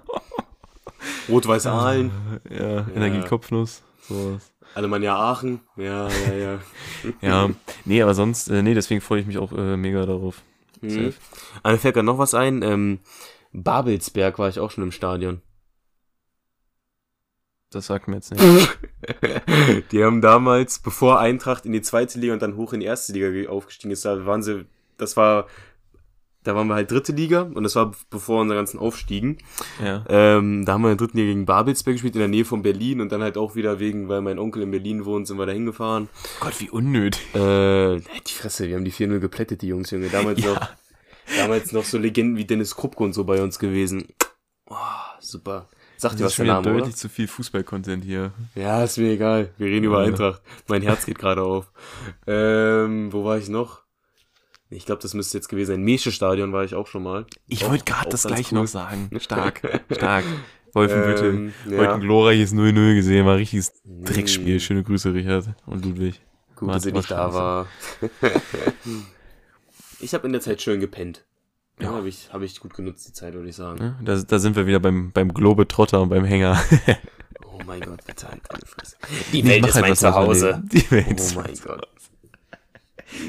Rot-Weiß Aalen. Ja, ja. Energie Kopfnuss, sowas. Alemannia Aachen, ja, ja, ja. ja, nee, aber sonst, äh, nee, deswegen freue ich mich auch äh, mega darauf. Mhm. Mir fällt gerade noch was ein, ähm, Babelsberg war ich auch schon im Stadion. Das sagt mir jetzt nicht. die haben damals, bevor Eintracht in die zweite Liga und dann hoch in die erste Liga aufgestiegen ist, da waren sie, das war da waren wir halt dritte Liga und das war bevor unsere ganzen Aufstiegen. Ja. Ähm, da haben wir in der dritten Liga gegen Babelsberg gespielt, in der Nähe von Berlin und dann halt auch wieder wegen, weil mein Onkel in Berlin wohnt, sind wir da hingefahren. Gott, wie unnötig. Äh, die Fresse, wir haben die 4-0 geplättet, die Jungs, Junge. Damals ja. noch, damals noch so Legenden wie Dennis Krupke und so bei uns gewesen. Oh, super. Sagt dir was der Name, deutlich oder? zu viel Fußball-Content hier. Ja, ist mir egal. Wir reden über Eintracht. Mein Herz geht gerade auf. Ähm, wo war ich noch? Ich glaube, das müsste jetzt gewesen sein. Mesche Stadion war ich auch schon mal. Ich wollte gerade das gleiche cool. noch sagen. Stark, stark. Wolfenbüttel. Ähm, ja. Heute ein glorreiches 0-0 gesehen, war ein richtiges Dreckspiel. Schöne Grüße, Richard und Ludwig. Gut, war, dass ich nicht da war. ich habe in der Zeit schön gepennt. Ja, ja habe ich, hab ich gut genutzt, die Zeit, würde ich sagen. Ja, da, da sind wir wieder beim, beim Globetrotter und beim Hänger. oh mein Gott, bitte halt deine Fresse. Die Welt ist halt mein Zuhause. Die Welt oh mein Gott.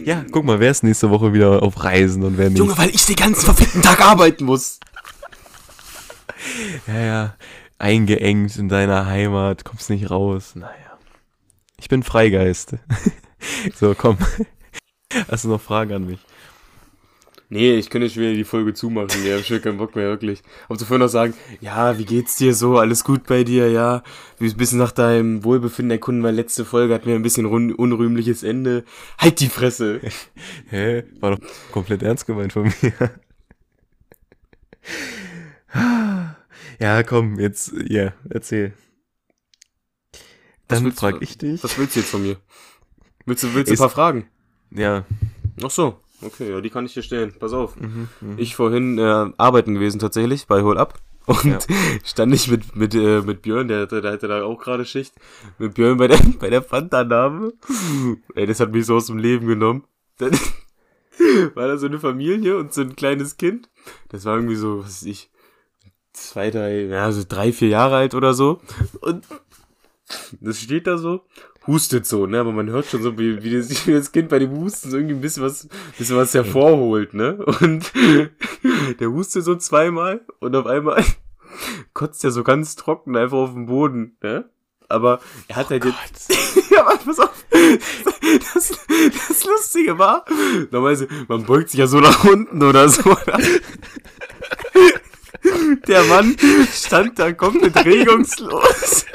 Ja, guck mal, wer ist nächste Woche wieder auf Reisen und wer nicht. Junge, weil ich den ganzen verfickten Tag arbeiten muss. Ja, ja. Eingeengt in deiner Heimat, kommst nicht raus. Naja. Ich bin Freigeist. so, komm. Hast du noch Fragen an mich? Nee, ich könnte schon wieder die Folge zumachen. Ich habe schon keinen Bock mehr, wirklich. Aber zuvor noch sagen, ja, wie geht's dir so? Alles gut bei dir? Ja, wie ein bisschen nach deinem Wohlbefinden erkunden, weil letzte Folge hat mir ein bisschen unrühmliches Ende. Halt die Fresse! Hä? War doch komplett ernst gemeint von mir. ja, komm, jetzt, ja, yeah, erzähl. Dann frag ich dich. Was willst du jetzt von mir? Willst du, willst du ein paar Fragen? Ja. Ach so. Okay, ja, die kann ich dir stellen. Pass auf. Mhm, mh. Ich vorhin äh, arbeiten gewesen tatsächlich bei Hol Up. Und ja. stand ich mit, mit, äh, mit Björn, der, der hatte da auch gerade Schicht, mit Björn bei der, bei der Fanta-Name. Ey, das hat mich so aus dem Leben genommen. Dann war da so eine Familie und so ein kleines Kind. Das war irgendwie so, was weiß ich, zwei, drei, ja, so drei, vier Jahre alt oder so. Und das steht da so hustet so, ne? Aber man hört schon so, wie, wie, das, wie das Kind bei dem Husten so irgendwie ein bisschen was, bisschen was hervorholt, ne? Und der hustet so zweimal und auf einmal kotzt er so ganz trocken einfach auf den Boden, ne? Aber er hat oh halt jetzt. ja, aber pass auf. Das, das Lustige war, normalerweise, man beugt sich ja so nach unten oder so. Oder? Der Mann stand da komplett regungslos.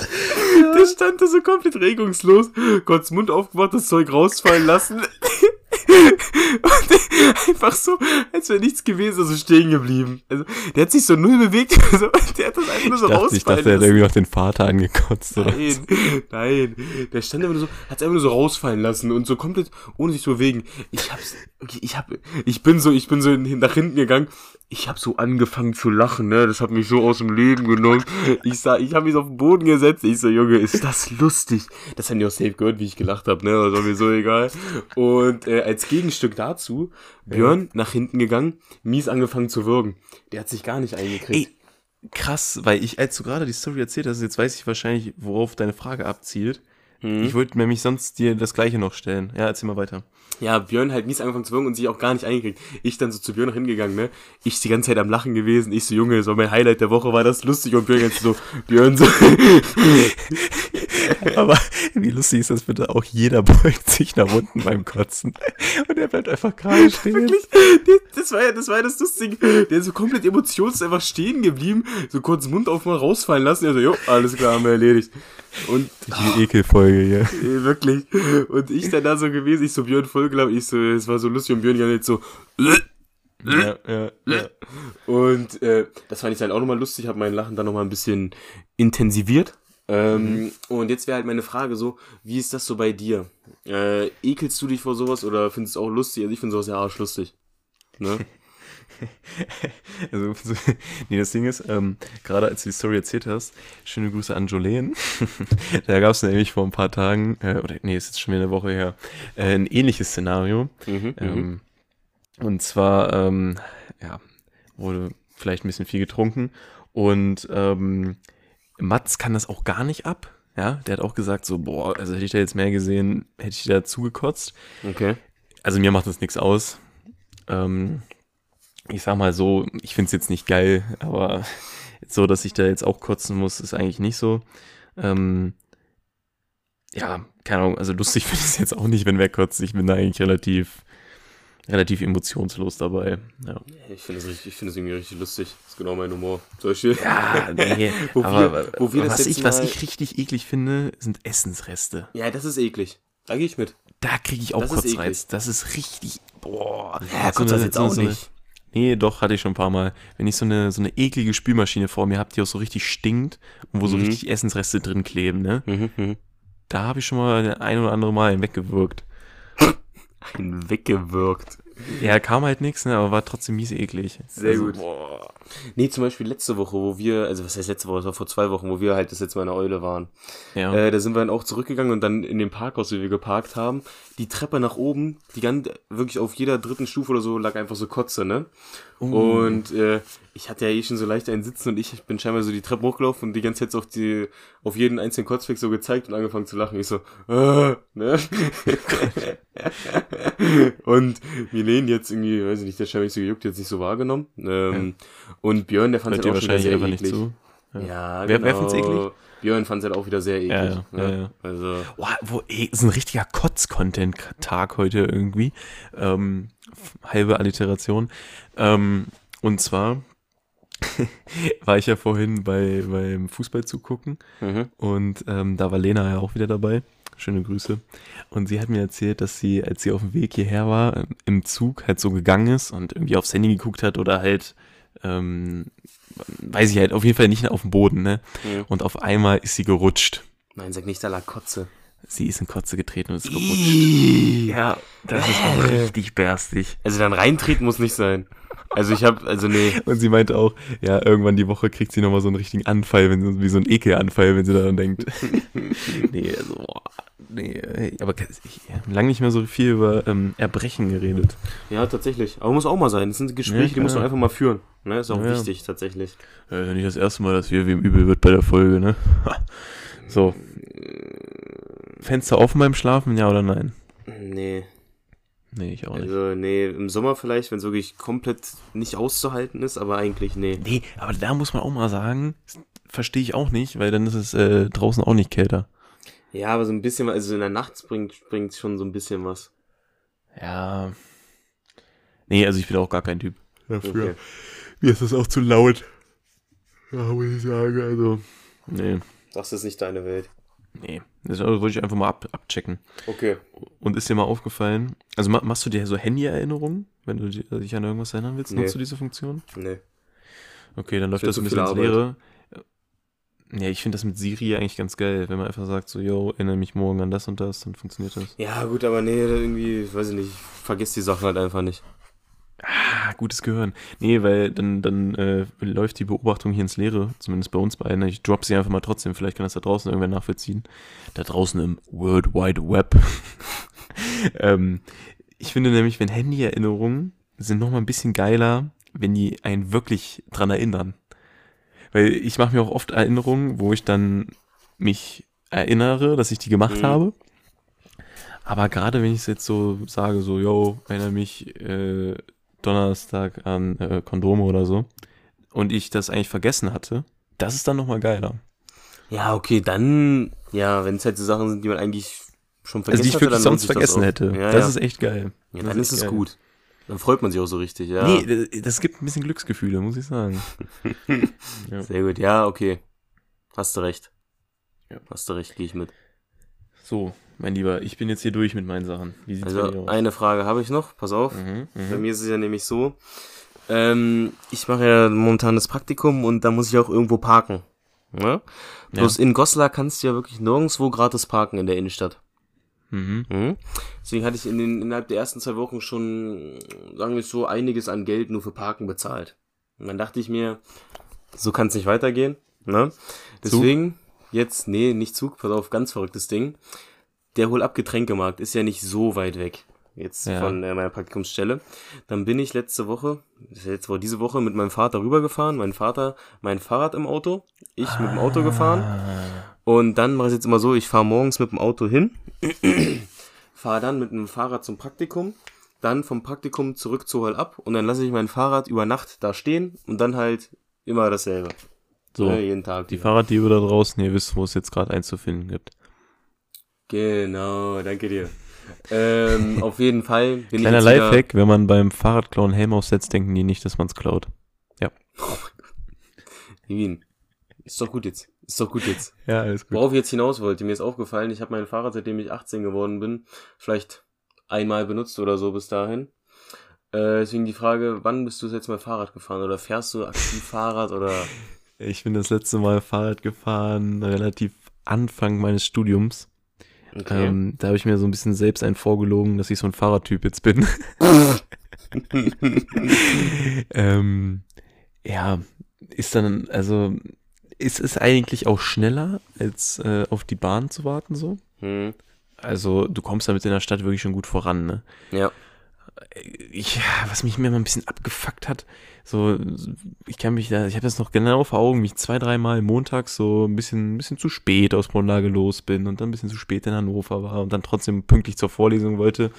Der stand da so komplett regungslos, Gottes Mund aufgemacht, das Zeug rausfallen lassen. Und einfach so, als wäre nichts gewesen, also stehen geblieben. Also, der hat sich so null bewegt, also, der hat das einfach nur so ich dachte, rausfallen Ich dachte, der hat irgendwie noch den Vater angekotzt, oder? Nein, nein. Der stand einfach nur so, hat es einfach nur so rausfallen lassen und so komplett, ohne sich zu bewegen. Ich hab's, ich hab, ich bin so, ich bin so nach hinten gegangen, ich habe so angefangen zu lachen, ne? Das hat mich so aus dem Leben genommen. Ich sah, ich habe mich auf den Boden gesetzt. Ich so, Junge, ist das lustig? Das haben die auch safe gehört, wie ich gelacht habe, ne? Das war mir so egal. Und äh, als Gegenstück dazu, Björn ja. nach hinten gegangen, mies angefangen zu würgen. Der hat sich gar nicht eingekriegt. Ey, krass, weil ich, als du gerade die Story erzählt hast, jetzt weiß ich wahrscheinlich, worauf deine Frage abzielt. Hm. Ich wollte nämlich sonst dir das gleiche noch stellen. Ja, erzähl mal weiter ja, Björn halt mies angefangen zu wirken und sich auch gar nicht eingekriegt. Ich dann so zu Björn noch hingegangen, ne? Ich die ganze Zeit am Lachen gewesen. Ich so, Junge, so mein Highlight der Woche war das lustig und Björn jetzt so, Björn so. Aber wie lustig ist das bitte? Auch jeder beugt sich nach unten beim Kotzen. Und er bleibt einfach gerade stehen. Wirklich? Das war ja das, war ja das Lustige. Der ist so komplett emotionslos einfach stehen geblieben, so kurz Mund auf mal rausfallen lassen. Er so, jo, alles klar, haben wir erledigt. Und die Ekelfolge hier. Ey, wirklich. Und ich dann da so gewesen, ich so Björn voll glaube ich so, es war so lustig und Björn ja nicht so. Ja, ja, ja. Und äh, das fand ich dann auch nochmal lustig, habe mein Lachen dann nochmal ein bisschen intensiviert. Ähm, mhm. Und jetzt wäre halt meine Frage so, wie ist das so bei dir? Äh, ekelst du dich vor sowas oder findest du es auch lustig? Also ich finde sowas ja arschlustig. Ne? also, so, nee, das Ding ist, ähm, gerade als du die Story erzählt hast, schöne Grüße an Jolene. da gab es nämlich vor ein paar Tagen, äh, oder nee, ist jetzt schon wieder eine Woche her, äh, ein ähnliches Szenario. Mhm, mhm. ähm, und zwar, ähm, ja, wurde vielleicht ein bisschen viel getrunken und ähm, Mats kann das auch gar nicht ab. Ja, der hat auch gesagt, so, boah, also hätte ich da jetzt mehr gesehen, hätte ich da zugekotzt. Okay. Also mir macht das nichts aus. Ähm, ich sag mal so, ich finde es jetzt nicht geil, aber so, dass ich da jetzt auch kotzen muss, ist eigentlich nicht so. Ähm, ja, keine Ahnung, also lustig finde ich es jetzt auch nicht, wenn wer kotzt. Ich bin da eigentlich relativ, relativ emotionslos dabei. Ja. Ich finde es ich irgendwie richtig lustig. Das ist genau mein Humor. Solche. Ja, nee. wo aber wir, wo wir was, ich, was ich richtig eklig finde, sind Essensreste. Ja, das ist eklig. Da gehe ich mit. Da kriege ich auch das Kotzreiz. Ist das ist richtig. Boah. Ja, so eine, jetzt auch so nicht. Nee, doch, hatte ich schon ein paar Mal. Wenn ich so eine, so eine eklige Spülmaschine vor mir habe, die auch so richtig stinkt und wo mhm. so richtig Essensreste drin kleben, ne? Mhm, mhm. Da habe ich schon mal ein oder andere Mal einen einen weggewirkt. Ja, kam halt nichts, ne, aber war trotzdem mies eklig. Sehr also, gut. Boah. Nee, zum Beispiel letzte Woche, wo wir, also was heißt letzte Woche, das war vor zwei Wochen, wo wir halt das letzte Mal in der Eule waren. Ja. Äh, da sind wir dann auch zurückgegangen und dann in dem Parkhaus, wie wir geparkt haben, die Treppe nach oben, die ganz, wirklich auf jeder dritten Stufe oder so lag einfach so Kotze, ne? Uh. Und äh, ich hatte ja eh schon so leicht einen Sitzen und ich bin scheinbar so die Treppe hochgelaufen und die ganze Zeit so auf die, auf jeden einzelnen Kotzweg so gezeigt und angefangen zu lachen. Ich so, äh, ne? und Milene jetzt irgendwie, weiß ich nicht, der scheinbar nicht so gejuckt, jetzt nicht so wahrgenommen. Ähm, ja. Und Björn, der fand es halt auch wahrscheinlich einfach eklig. nicht zu. Ja, ja wer, genau. wer fand's eklig? Björn fand es halt auch wieder sehr eklig. Ja, ja, ne? Also. Boah, wo, ey, ist ein richtiger Kotz-Content-Tag heute irgendwie. Ähm, halbe Alliteration. Ähm, und zwar war ich ja vorhin bei, beim Fußball zugucken mhm. und ähm, da war Lena ja auch wieder dabei. Schöne Grüße. Und sie hat mir erzählt, dass sie, als sie auf dem Weg hierher war, im Zug halt so gegangen ist und irgendwie aufs Handy geguckt hat oder halt ähm, weiß ich halt, auf jeden Fall nicht auf dem Boden, ne? Mhm. Und auf einmal ist sie gerutscht. Nein, sag nicht, da lag Kotze. Sie ist in Kotze getreten und ist gerutscht. Iiii. Ja, das ist auch richtig bärstig. Also dann reintreten muss nicht sein. Also ich habe, also nee. Und sie meinte auch, ja, irgendwann die Woche kriegt sie nochmal so einen richtigen Anfall, wenn sie, wie so ein Ekelanfall, wenn sie daran denkt. nee, also, boah, nee, aber ich habe lange nicht mehr so viel über ähm, Erbrechen geredet. Ja, tatsächlich. Aber muss auch mal sein. Das sind Gespräche, ja, die muss man einfach mal führen. Ne, ist auch ja, wichtig, tatsächlich. Ja, ist ja nicht das erste Mal, dass wir wem übel wird bei der Folge, ne? so. Fenster offen beim Schlafen, ja oder nein? Nee. Nee, ich auch nicht. Also, nee, im Sommer vielleicht, wenn es wirklich komplett nicht auszuhalten ist, aber eigentlich nee. Nee, aber da muss man auch mal sagen, verstehe ich auch nicht, weil dann ist es äh, draußen auch nicht kälter. Ja, aber so ein bisschen, also in der Nacht bringt es schon so ein bisschen was. Ja. Nee, also ich bin auch gar kein Typ dafür. Okay. Mir ist das auch zu laut. Ja, muss ich sagen, also. Nee. Das ist nicht deine Welt. Nee, das wollte ich einfach mal ab, abchecken. Okay. Und ist dir mal aufgefallen, also machst du dir so Handy-Erinnerungen, wenn du dich an irgendwas erinnern willst? Nee. Nutzt du diese Funktion? Nee. Okay, dann läuft das ein bisschen ins Leere. Ja, ich finde das mit Siri eigentlich ganz geil, wenn man einfach sagt, so, yo, erinnere mich morgen an das und das, dann funktioniert das. Ja, gut, aber nee, irgendwie, weiß ich nicht, vergiss die Sachen halt einfach nicht. Ah, gutes Gehirn. Nee, weil dann, dann äh, läuft die Beobachtung hier ins Leere, zumindest bei uns beiden. Ich drop sie einfach mal trotzdem, vielleicht kann das da draußen irgendwer nachvollziehen. Da draußen im World Wide Web. ähm, ich finde nämlich, wenn Handy-Erinnerungen sind nochmal ein bisschen geiler, wenn die einen wirklich dran erinnern. Weil ich mache mir auch oft Erinnerungen, wo ich dann mich erinnere, dass ich die gemacht Mhm. habe. Aber gerade wenn ich es jetzt so sage, so, yo, erinnere mich äh, Donnerstag an äh, Kondome oder so, und ich das eigentlich vergessen hatte, das ist dann nochmal geiler. Ja, okay, dann, ja, wenn es halt so Sachen sind, die man eigentlich schon Also vergessen die ich hatte, wirklich dann lohnt sonst das vergessen auch. hätte. Ja, das ja. ist echt geil. ja, das dann ist es geil. gut. Dann freut man sich auch so richtig, ja. Nee, das, das gibt ein bisschen Glücksgefühle, muss ich sagen. ja. Sehr gut, ja, okay. Hast du recht. Ja. Hast du recht, gehe ich mit. So, mein Lieber, ich bin jetzt hier durch mit meinen Sachen. Wie sieht's bei dir Also aus? eine Frage habe ich noch, pass auf. Mhm, Bei mhm. mir ist es ja nämlich so, ähm, ich mache ja momentan das Praktikum und da muss ich auch irgendwo parken. Ne? Bloß in Goslar kannst du ja wirklich nirgendwo gratis parken in der Innenstadt. Mhm. Mhm. Deswegen hatte ich in den, innerhalb der ersten zwei Wochen schon, sagen wir so, einiges an Geld nur für Parken bezahlt. Und dann dachte ich mir, so kann es nicht weitergehen. Ne? Deswegen, jetzt, nee, nicht Zug, pass auf, ganz verrücktes Ding. Der Hol-Ab-Getränkemarkt ist ja nicht so weit weg. Jetzt Ja. von äh, meiner Praktikumsstelle. Dann bin ich letzte Woche, jetzt war diese Woche, mit meinem Vater rübergefahren. Mein Vater, mein Fahrrad im Auto, ich mit dem Auto gefahren. Ah, Und dann mache ich es jetzt immer so, ich fahre morgens mit dem Auto hin, fahre dann mit dem Fahrrad zum Praktikum, dann vom Praktikum zurück zu Hall ab und dann lasse ich mein Fahrrad über Nacht da stehen und dann halt immer dasselbe. so, Ne, jeden Tag. die wieder. Fahrraddiebe da draußen, ihr wisst, wo es jetzt gerade einzufinden gibt. Genau, danke dir. ähm, auf jeden Fall bin Kleiner jetzt Lifehack, wenn man beim Fahrradklauen Helm aufsetzt, denken die nicht, dass man es klaut. Wien. Ist doch gut jetzt. Ist doch gut jetzt. Ja, alles Worauf ich jetzt hinaus wollte, mir ist aufgefallen, ich habe mein Fahrrad, seitdem ich 18 geworden bin, vielleicht einmal benutzt oder so bis dahin. Äh, deswegen die Frage, wann bist du das letzte Mal Fahrrad gefahren? Oder fährst du aktiv Fahrrad oder Ich bin das letzte Mal Fahrrad gefahren, relativ Anfang meines Studiums. Okay. Ähm, da habe ich mir so ein bisschen selbst einen vorgelogen, dass ich so ein Fahrradtyp jetzt bin. ähm, ja, ist dann, also, ist es eigentlich auch schneller, als äh, auf die Bahn zu warten so? hm. Also, du kommst damit in der Stadt wirklich schon gut voran, ne? Ja. Ich, was mich mir mal ein bisschen abgefuckt hat, so, ich kann mich da, ich habe das noch genau vor Augen, wie ich zwei, dreimal montags so ein bisschen, ein bisschen zu spät aus Brunlage los bin und dann ein bisschen zu spät in Hannover war und dann trotzdem pünktlich zur Vorlesung wollte,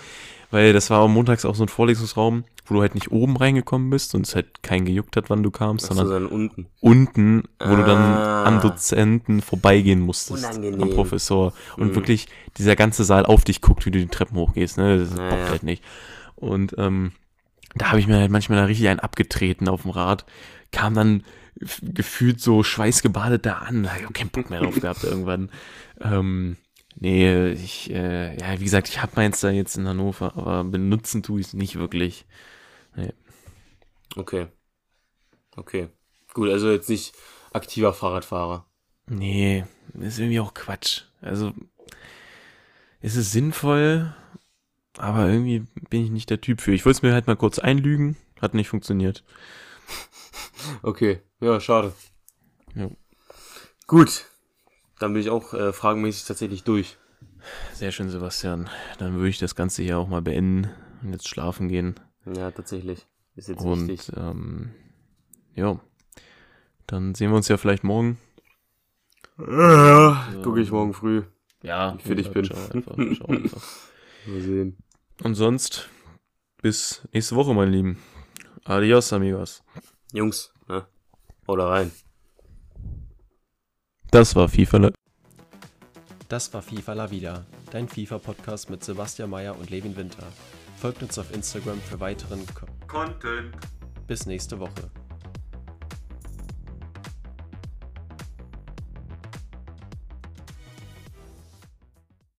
weil das war montags auch so ein Vorlesungsraum, wo du halt nicht oben reingekommen bist und es halt kein gejuckt hat, wann du kamst, sondern dann unten. unten, wo du dann Ah. am Dozenten vorbeigehen musstest, Unangenehm. am Professor und Mhm. wirklich dieser ganze Saal auf dich guckt, wie du die Treppen hochgehst, ne, das Ja, bockt halt nicht. Und ähm, da habe ich mir halt manchmal da richtig einen abgetreten auf dem Rad, kam dann gefühlt so schweißgebadet da an, da hab ich auch keinen Bock mehr drauf gehabt irgendwann. Ähm, nee, ich, äh, ja, wie gesagt, ich habe meins da jetzt in Hannover, aber benutzen tue ich es nicht wirklich. Okay. Okay. Gut, also jetzt nicht aktiver Fahrradfahrer. Nee, ist irgendwie auch Quatsch. Also, es ist sinnvoll, aber irgendwie bin ich nicht der Typ für. Ich wollte es mir halt mal kurz einlügen, hat nicht funktioniert. Okay. Ja, schade. Ja. Gut. Dann bin ich auch äh, fragenmäßig tatsächlich durch. Sehr schön, Sebastian. Dann würde ich das Ganze hier auch mal beenden und jetzt schlafen gehen. Ja, tatsächlich. Ist jetzt und wichtig. ähm, ja, dann sehen wir uns ja vielleicht morgen. Ja, gucke ich morgen früh. Ja, Wie fit ich bin. Schau einfach, schau einfach. Mal sehen. Und sonst bis nächste Woche, mein Lieben. Adios, amigos. Jungs, ne? Oder rein. Das war FIFA. La- Das war FIFA La Vida, dein FIFA-Podcast mit Sebastian Mayer und Levin Winter. Folgt uns auf Instagram für weiteren Ko Content. Bis nächste Woche.